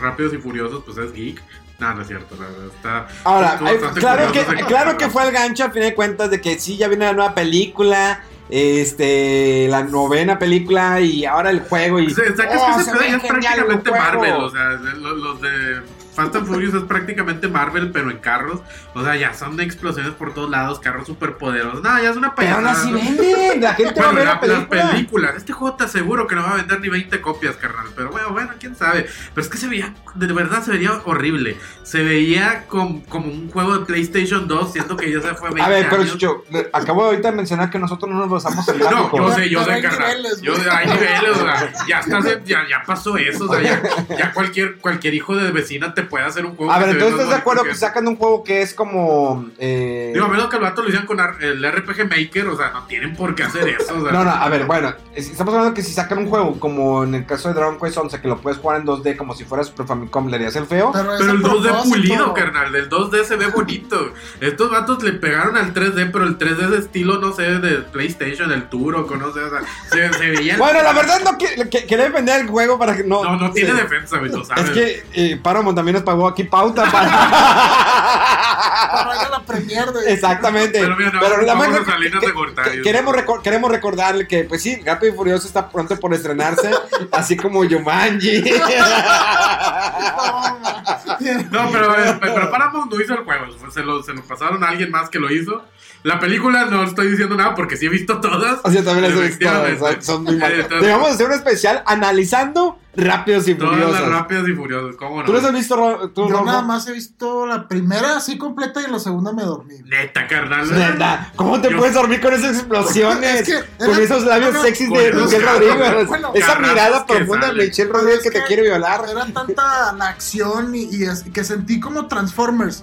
Rápidos y Furiosos, pues es geek. No, no es cierto, la verdad. Está. Ahora, hay- claro, que, claro que fue el gancho a fin de cuentas de que sí, ya viene la nueva película, este, la novena película y ahora el juego y... O sea, que es ¡Oh, que se ya es el prácticamente! Marvel. O sea, los de Fast and Furious es prácticamente Marvel, pero en carros. O sea, ya son de explosiones por todos lados, carros súper poderosos. No, ya es una Pero payasada. así ¿no? venden, la gente va a ver la, la película. la película. Este juego te aseguro que no va a vender ni 20 copias, carnal. Pero bueno, bueno, quién sabe. Pero es que se veía, de verdad se veía horrible. Se veía com- como un juego de PlayStation 2, siendo que ya se fue 20 A ver, pero años. Chucho, acabo de ahorita de mencionar que nosotros no nos basamos en No, yo sé, yo Pero sé, carnal. niveles, Yo, hay niveles, o sea, ya, estás en- ya, ya pasó eso, o sea, ya, ya cualquier, cualquier hijo de vecina te puede hacer un juego. A ver, entonces estás de acuerdo que sacan un juego que es como... eh, Digo, a menos que el vato lo hicieran con el RPG Maker, o sea, no tienen por qué hacer eso. O sea, No, no, a ver, bueno, es- estamos hablando que si sacan un juego como en el caso de Dragon Quest 11 que lo puedes jugar en 2D como si fuera Super Famicom, ¿le harías el feo? Pero, es el 2D propósito. pulido, carnal. Del 2D se ve bonito. Estos vatos le pegaron al 3D, pero el 3D de estilo, no sé, de PlayStation, el Turok, no sé, o sea, se, se veía. Bueno, la verdad no que, que, quería vender el juego para que no... No, no tiene sí. defensa, güey, lo sabes. Es que eh, Paramount también pagó aquí pauta [LAUGHS] para... Para ir a la premier de. Exactamente. Pero mira, no, Pero la vamos manga- a Salinas que- de Gortari. que- queremos, recor- queremos recordarle que, pues sí, Rápido y Furioso está pronto por estrenarse, [LAUGHS] así como Yumanji. [LAUGHS] No, pero, eh, pero Paramount no hizo el juego. Se lo, se lo pasaron a alguien más que lo hizo. La película no estoy diciendo nada porque sí he visto todas. Así también las he visto, Efectivamente. son- muy malas. Debemos hacer un especial analizando Rápidos y Todas las Furiosos. rápidas y furiosas, ¿cómo no? ¿Tú los has visto, tú, Yo nada más he visto la primera así completa y en la segunda me dormí. Neta, carnal. Neta, ¿cómo te Yo- puedes dormir con esas explosiones? Es que con esos labios bueno, sexys de Michelle Rodríguez. bueno, Esa mirada profunda de. Michelle Rodríguez es que te quiere violar. Era tanta la acción y, y es- que sentí como Transformers.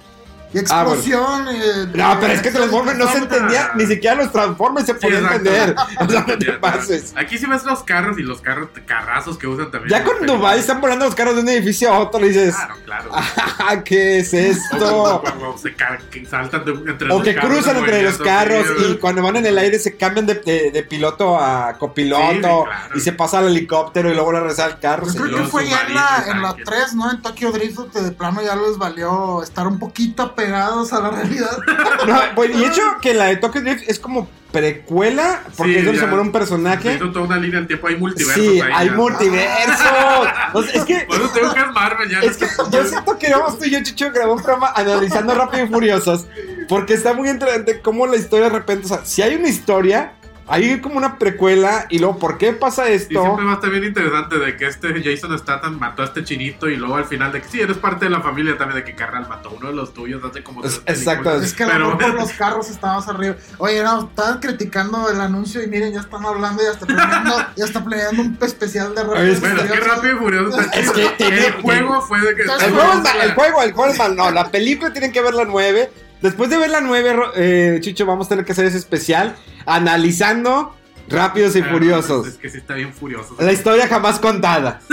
Y Ah, bueno. explosión. eh, No, pero es que eh, Transformers no se entendía, ni siquiera los Transformers se Sí, podían entender. [LAUGHS] O sea, no te Entendía, pases. Aquí sí ves los carros y los carros carrazos que usan también. Ya con Dubai están volando los carros de un edificio a otro, le dices, Claro, claro. "Ah, ¿qué es O esto? [LAUGHS] cuando se que saltan de, entre O los que carros cruzan en entre los carros y cuando van en el aire se cambian de, de- de piloto a copiloto Sí, sí, claro. y se pasa al helicóptero y luego le regresa al carro. Yo creo que fue ya en la, en la tanques. 3, ¿no? En Tokyo Drift, que de plano ya les valió estar un poquito apegados a la realidad. [LAUGHS] No, pues, y de hecho que la de Tokyo Drift es como precuela porque Sí, es donde ya. se muere un personaje. toda una línea del tiempo, hay multiversos Sí, ahí. hay ya. multiverso. [LAUGHS] O sea, es que Por eso tengo que es Marvel ya. Es que yo siento que vamos tú y yo, Chicho, grabó un programa analizando Rápido y Furiosos. Porque está muy interesante cómo la historia de repente. O sea, si hay una historia, hay como una precuela. Y luego, ¿por qué pasa Y esto? siempre va a estar bien interesante de que este Jason Statham mató a este chinito y luego al final de que sí, eres parte de la familia también de que carnal mató a uno de los tuyos hace como Es- tres exacto. Es que Pero- por los carros está más arriba. Oye, no, estaban criticando el anuncio y miren, ya están hablando y hasta planeando, [LAUGHS] ya está planeando un especial de es que Bueno, es que rápido y furioso está Es que el juego fue de que El juego, el juego, el juego. No, la película tienen que ver la 9. Después de ver la 9, Ro- eh, Chicho, vamos a tener que hacer ese especial analizando Rápidos y Ah, Furiosos. Es que sí está bien furioso. La historia jamás contada. [LAUGHS]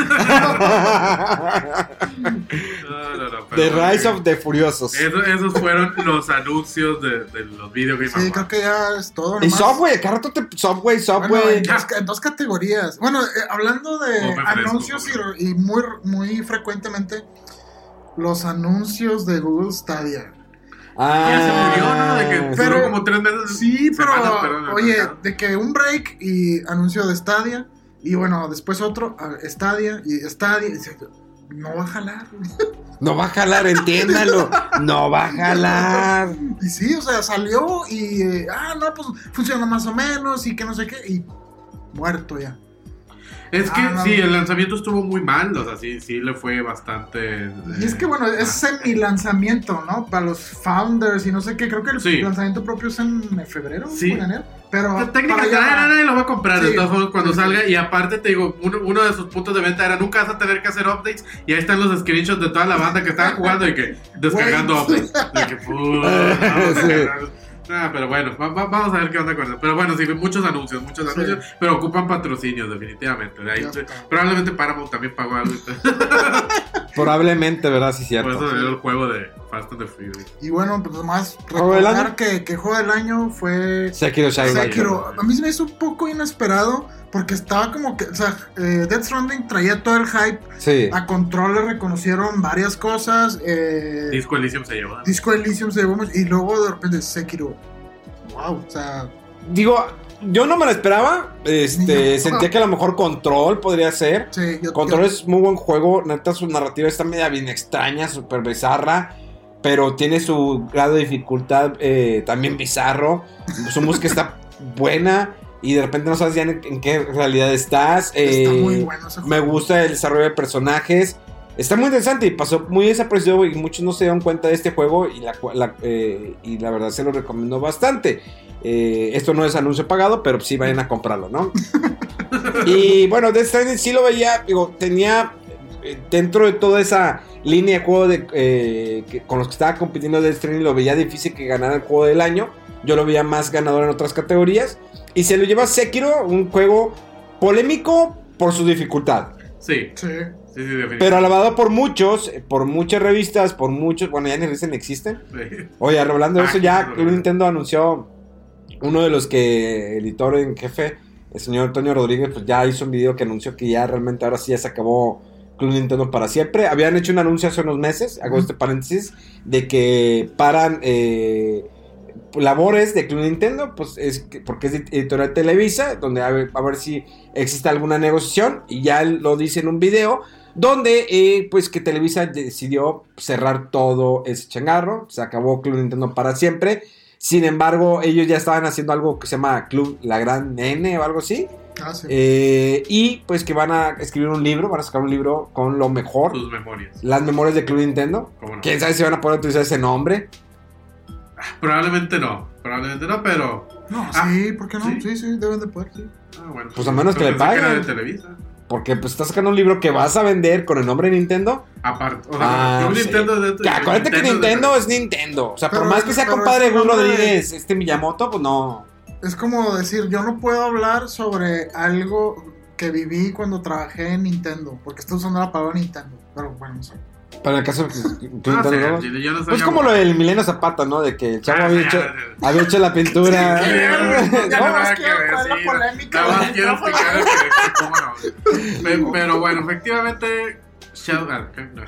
No, no, no, pero The Rise of the Furiosos. Eso- esos fueron los anuncios de, de los video Game Sí, creo que ya es todo. Y. Subway, cada rato te. Subway, Bueno, Subway. en, dos, en dos categorías. Bueno, eh, hablando de Oh, fresco, anuncios y, y muy, muy frecuentemente los anuncios de Google Stadia. Ah, Ya se murió, ¿no? De que Pero- duró como tres meses. Sí, pero semanas, perdón, oye, mercado. de que un break y anuncio de Stadia y bueno, después otro, Stadia y Stadia, y dice, no va a jalar. No va a jalar, entiéndalo. No va a jalar. Y sí, o sea, salió y, eh, ah, no, pues funciona más o menos y que no sé qué, y muerto ya. Es que Ah, no, sí, no. el lanzamiento estuvo muy mal, o sea, sí, sí le fue bastante... Y es que bueno, es semi lanzamiento, ¿no? Para los founders y no sé qué, creo que el Sí. lanzamiento propio es en febrero Sí. en enero. Pero La técnica nadie, lo va a comprar de cuando Sí, salga y aparte te digo uno, uno de sus puntos de venta era nunca vas a tener que hacer updates y ahí están los screenshots de toda la banda que estaba jugando y que descargando [LAUGHS] updates de que [LAUGHS] no. Ah, pero bueno va- va- vamos a ver qué onda con eso pero bueno sí muchos anuncios muchos Sí. anuncios pero ocupan patrocinios definitivamente de ahí probablemente Paramount también pagó algo [LAUGHS] Probablemente, ¿verdad? Sí, por cierto. eso salió el juego de Fast and the Furious Y bueno, pues nomás ¿Juego del recordar que, que juego del año fue Sekiro Shadow Sekiro. A mí se me hizo un poco inesperado porque estaba como que, o sea, eh, Death Stranding traía todo el hype. Sí. A Control le reconocieron varias cosas. Eh, Disco Elysium se llevó Disco Elysium se llevó mucho, y luego de repente Sekiro. Wow, o sea, Digo, yo no me lo esperaba. Este, sentía que a lo mejor Control podría ser. sí, yo, Control yo- es muy buen juego. Neta, su narrativa está media bien extraña, súper bizarra. Pero tiene su grado de dificultad eh, también bizarro. Su música está buena. Y de repente no sabes ya en, en qué realidad estás. está Eh, muy bueno ese Me gusta el desarrollo de personajes. Está muy interesante y pasó muy desapercibido y muchos no se dieron cuenta de este juego y la, eh, y la verdad se lo recomiendo bastante. Eh, esto no es anuncio pagado, pero sí vayan a comprarlo, ¿no? [LAUGHS] y bueno, Death Stranding sí lo veía, digo, tenía eh, dentro de toda esa línea de juego de, eh, que- con los que estaba compitiendo Death Stranding, lo veía difícil que ganara el juego del año. Yo lo veía más ganador en otras categorías. Y se lo lleva Sekiro, un juego polémico por su dificultad. sí Sí. sí, sí definitivamente Pero alabado por muchos, eh, por muchas revistas, por muchos. Bueno, ya ni ni existen. Sí. Oye, hablando de Ah, eso, sí, ya. Nintendo anunció uno de los que editor en jefe, el señor Toño Rodríguez, pues ya hizo un video que anunció que ya realmente ahora sí ya se acabó Club Nintendo para siempre. Habían hecho un anuncio hace unos meses, hago este paréntesis, de que paran eh, labores de Club Nintendo, pues es que- porque es editorial Televisa, donde a ver, si existe alguna negociación, y ya lo dice en un video, donde eh, pues que Televisa decidió cerrar todo ese changarro, se acabó Club Nintendo para siempre. Sin embargo, ellos ya estaban haciendo algo que se llama Club La Gran N o algo así. Ah, sí. Eh, y pues que van a escribir un libro, van a sacar un libro con lo mejor. sus memorias Las memorias de Club Nintendo. ¿Cómo no? Quién sabe si van a poder utilizar ese nombre. Probablemente no, probablemente no, pero. no, ah, sí, ¿por qué no? ¿sí? Sí, sí, deben de poder, sí. Ah, bueno, Pues a menos que le paguen. de Televisa. Porque pues estás sacando un libro que vas a vender con el nombre de Nintendo. Aparte, o sea, Ah, Club sí. Nintendo es de- Que acuérdate que Nintendo es de Nintendo es Nintendo. O sea, por más que sea compadre nombre- Rodríguez, este Miyamoto, pues no. Es como decir, yo no puedo hablar sobre algo que viví cuando trabajé en Nintendo, porque estoy usando la palabra Nintendo. Pero bueno, no sé. Para el caso de [LAUGHS] Ah, sí, Nintendo. ¿no? sí, yo no Pues como lo del Milenio Zapata, ¿no? De que el chavo Ah, había sí, hecho, ya. había hecho la pintura. Sí, Ya no, no [LAUGHS] que traer la sí, polémica Nada más quiero explicar que- que [LAUGHS] cómo no. Pe- Pero bueno, efectivamente, Shadow, ah. No.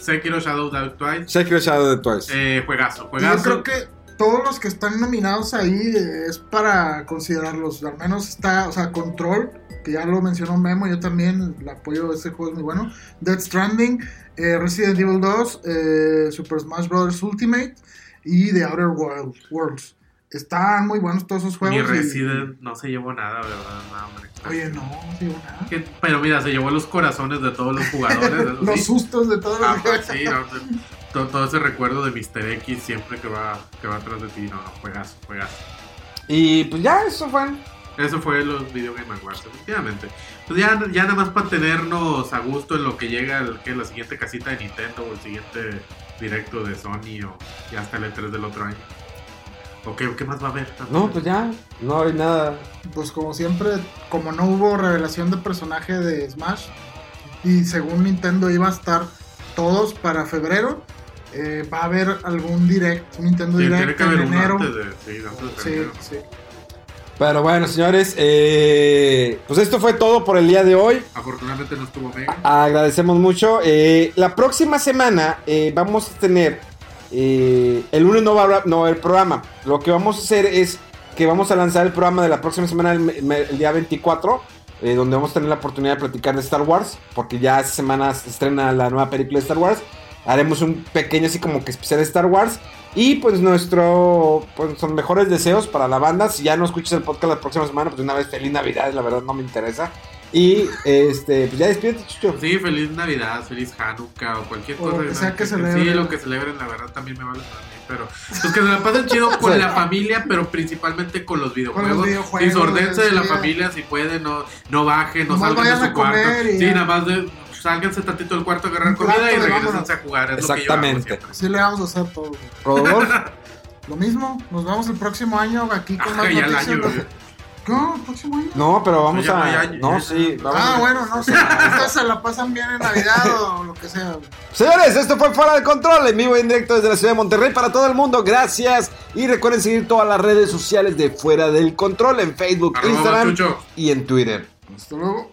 Sekiro Shadow Die Twice. Sekiro Shadow de Twice. Eh, juegazo, Yo juegazo. creo que todos los que están nominados ahí eh, es para considerarlos. Al menos está, o sea, Control, que ya lo mencionó Memo, yo también el apoyo de ese juego es muy bueno. Dead Stranding, eh, Resident Evil 2, eh, Super Smash Bros. Ultimate y The Outer World, Worlds. Están muy buenos todos esos juegos. Ni y- Resident no se llevó nada, ¿verdad? No, hombre. Oye, no, no digo nada. Que- Pero mira, se llevó los corazones de todos los jugadores. [LAUGHS] Los sí. sustos de todos los Ah, pues sí, no, todo, todo ese recuerdo de Mr. X siempre que va, que va atrás de ti. No, no, juegazo, juegazo. Y pues ya, eso fue. Eso fue los Video Game Awards, efectivamente. Pues ya, ya nada más para tenernos a gusto en lo que llega el, que la siguiente casita de Nintendo o el siguiente directo de Sony o ya hasta el E3 del otro año. ¿O qué, qué más va a haber? No, pues ya, no hay nada. Pues como siempre, como no hubo revelación de personaje de Smash, y según Nintendo iba a estar todos para febrero, eh, va a haber algún direct, un Nintendo Sí, tiene Direct que haber en enero. antes de, sí, antes de Sí, sí. Pero bueno, señores, eh, pues esto fue todo por el día de hoy. Afortunadamente no estuvo Mega. Agradecemos mucho. Eh, la próxima semana eh, vamos a tener eh, el lunes no va, a haber, no va a haber programa. Lo que vamos a hacer es que vamos a lanzar el programa de la próxima semana, el, el día 24, eh, donde vamos a tener la oportunidad de platicar de Star Wars, porque ya esta semana se estrena la nueva película de Star Wars. Haremos un pequeño así como que especial de Star Wars. Y pues nuestro, pues son mejores deseos para la banda. Si ya no escuchas el podcast la próxima semana, pues de una vez feliz Navidad, la verdad no me interesa. Y este, pues ya despídete, Chucho. Sí, feliz Navidad, feliz Hanukkah o cualquier O cosa. lo que ¿no? sea que Sí, celebren. lo que celebren, la verdad también me vale para mí. Pero pues que se la pasen chido con Sí. la familia, pero principalmente con los videojuegos. videojuegos, Disordense de la sí. familia si pueden, no, no bajen, no Nomás salgan de su cuarto. y Sí, ya. nada más de, sálganse tantito del cuarto a agarrar comida y regresense vámonos. a jugar. Es Exactamente. Lo que yo hago Sí le vamos a hacer todo. Rodolfo. [LAUGHS] Lo mismo, nos vemos el próximo año aquí con Ah, más noticias. año, ¿no? güey. ¿Cómo? ¿El próximo año? No, pero vamos no a. No, sí. vamos Ah, a- bueno, no sé. [LAUGHS] Ustedes se la pasan bien en Navidad o lo que sea. Señores, esto fue Fuera de Control, en vivo y en directo desde la ciudad de Monterrey para todo el mundo. Gracias. Y recuerden seguir todas las redes sociales de Fuera del Control en Facebook, Arroba Instagram Chucho. y en Twitter. Hasta luego.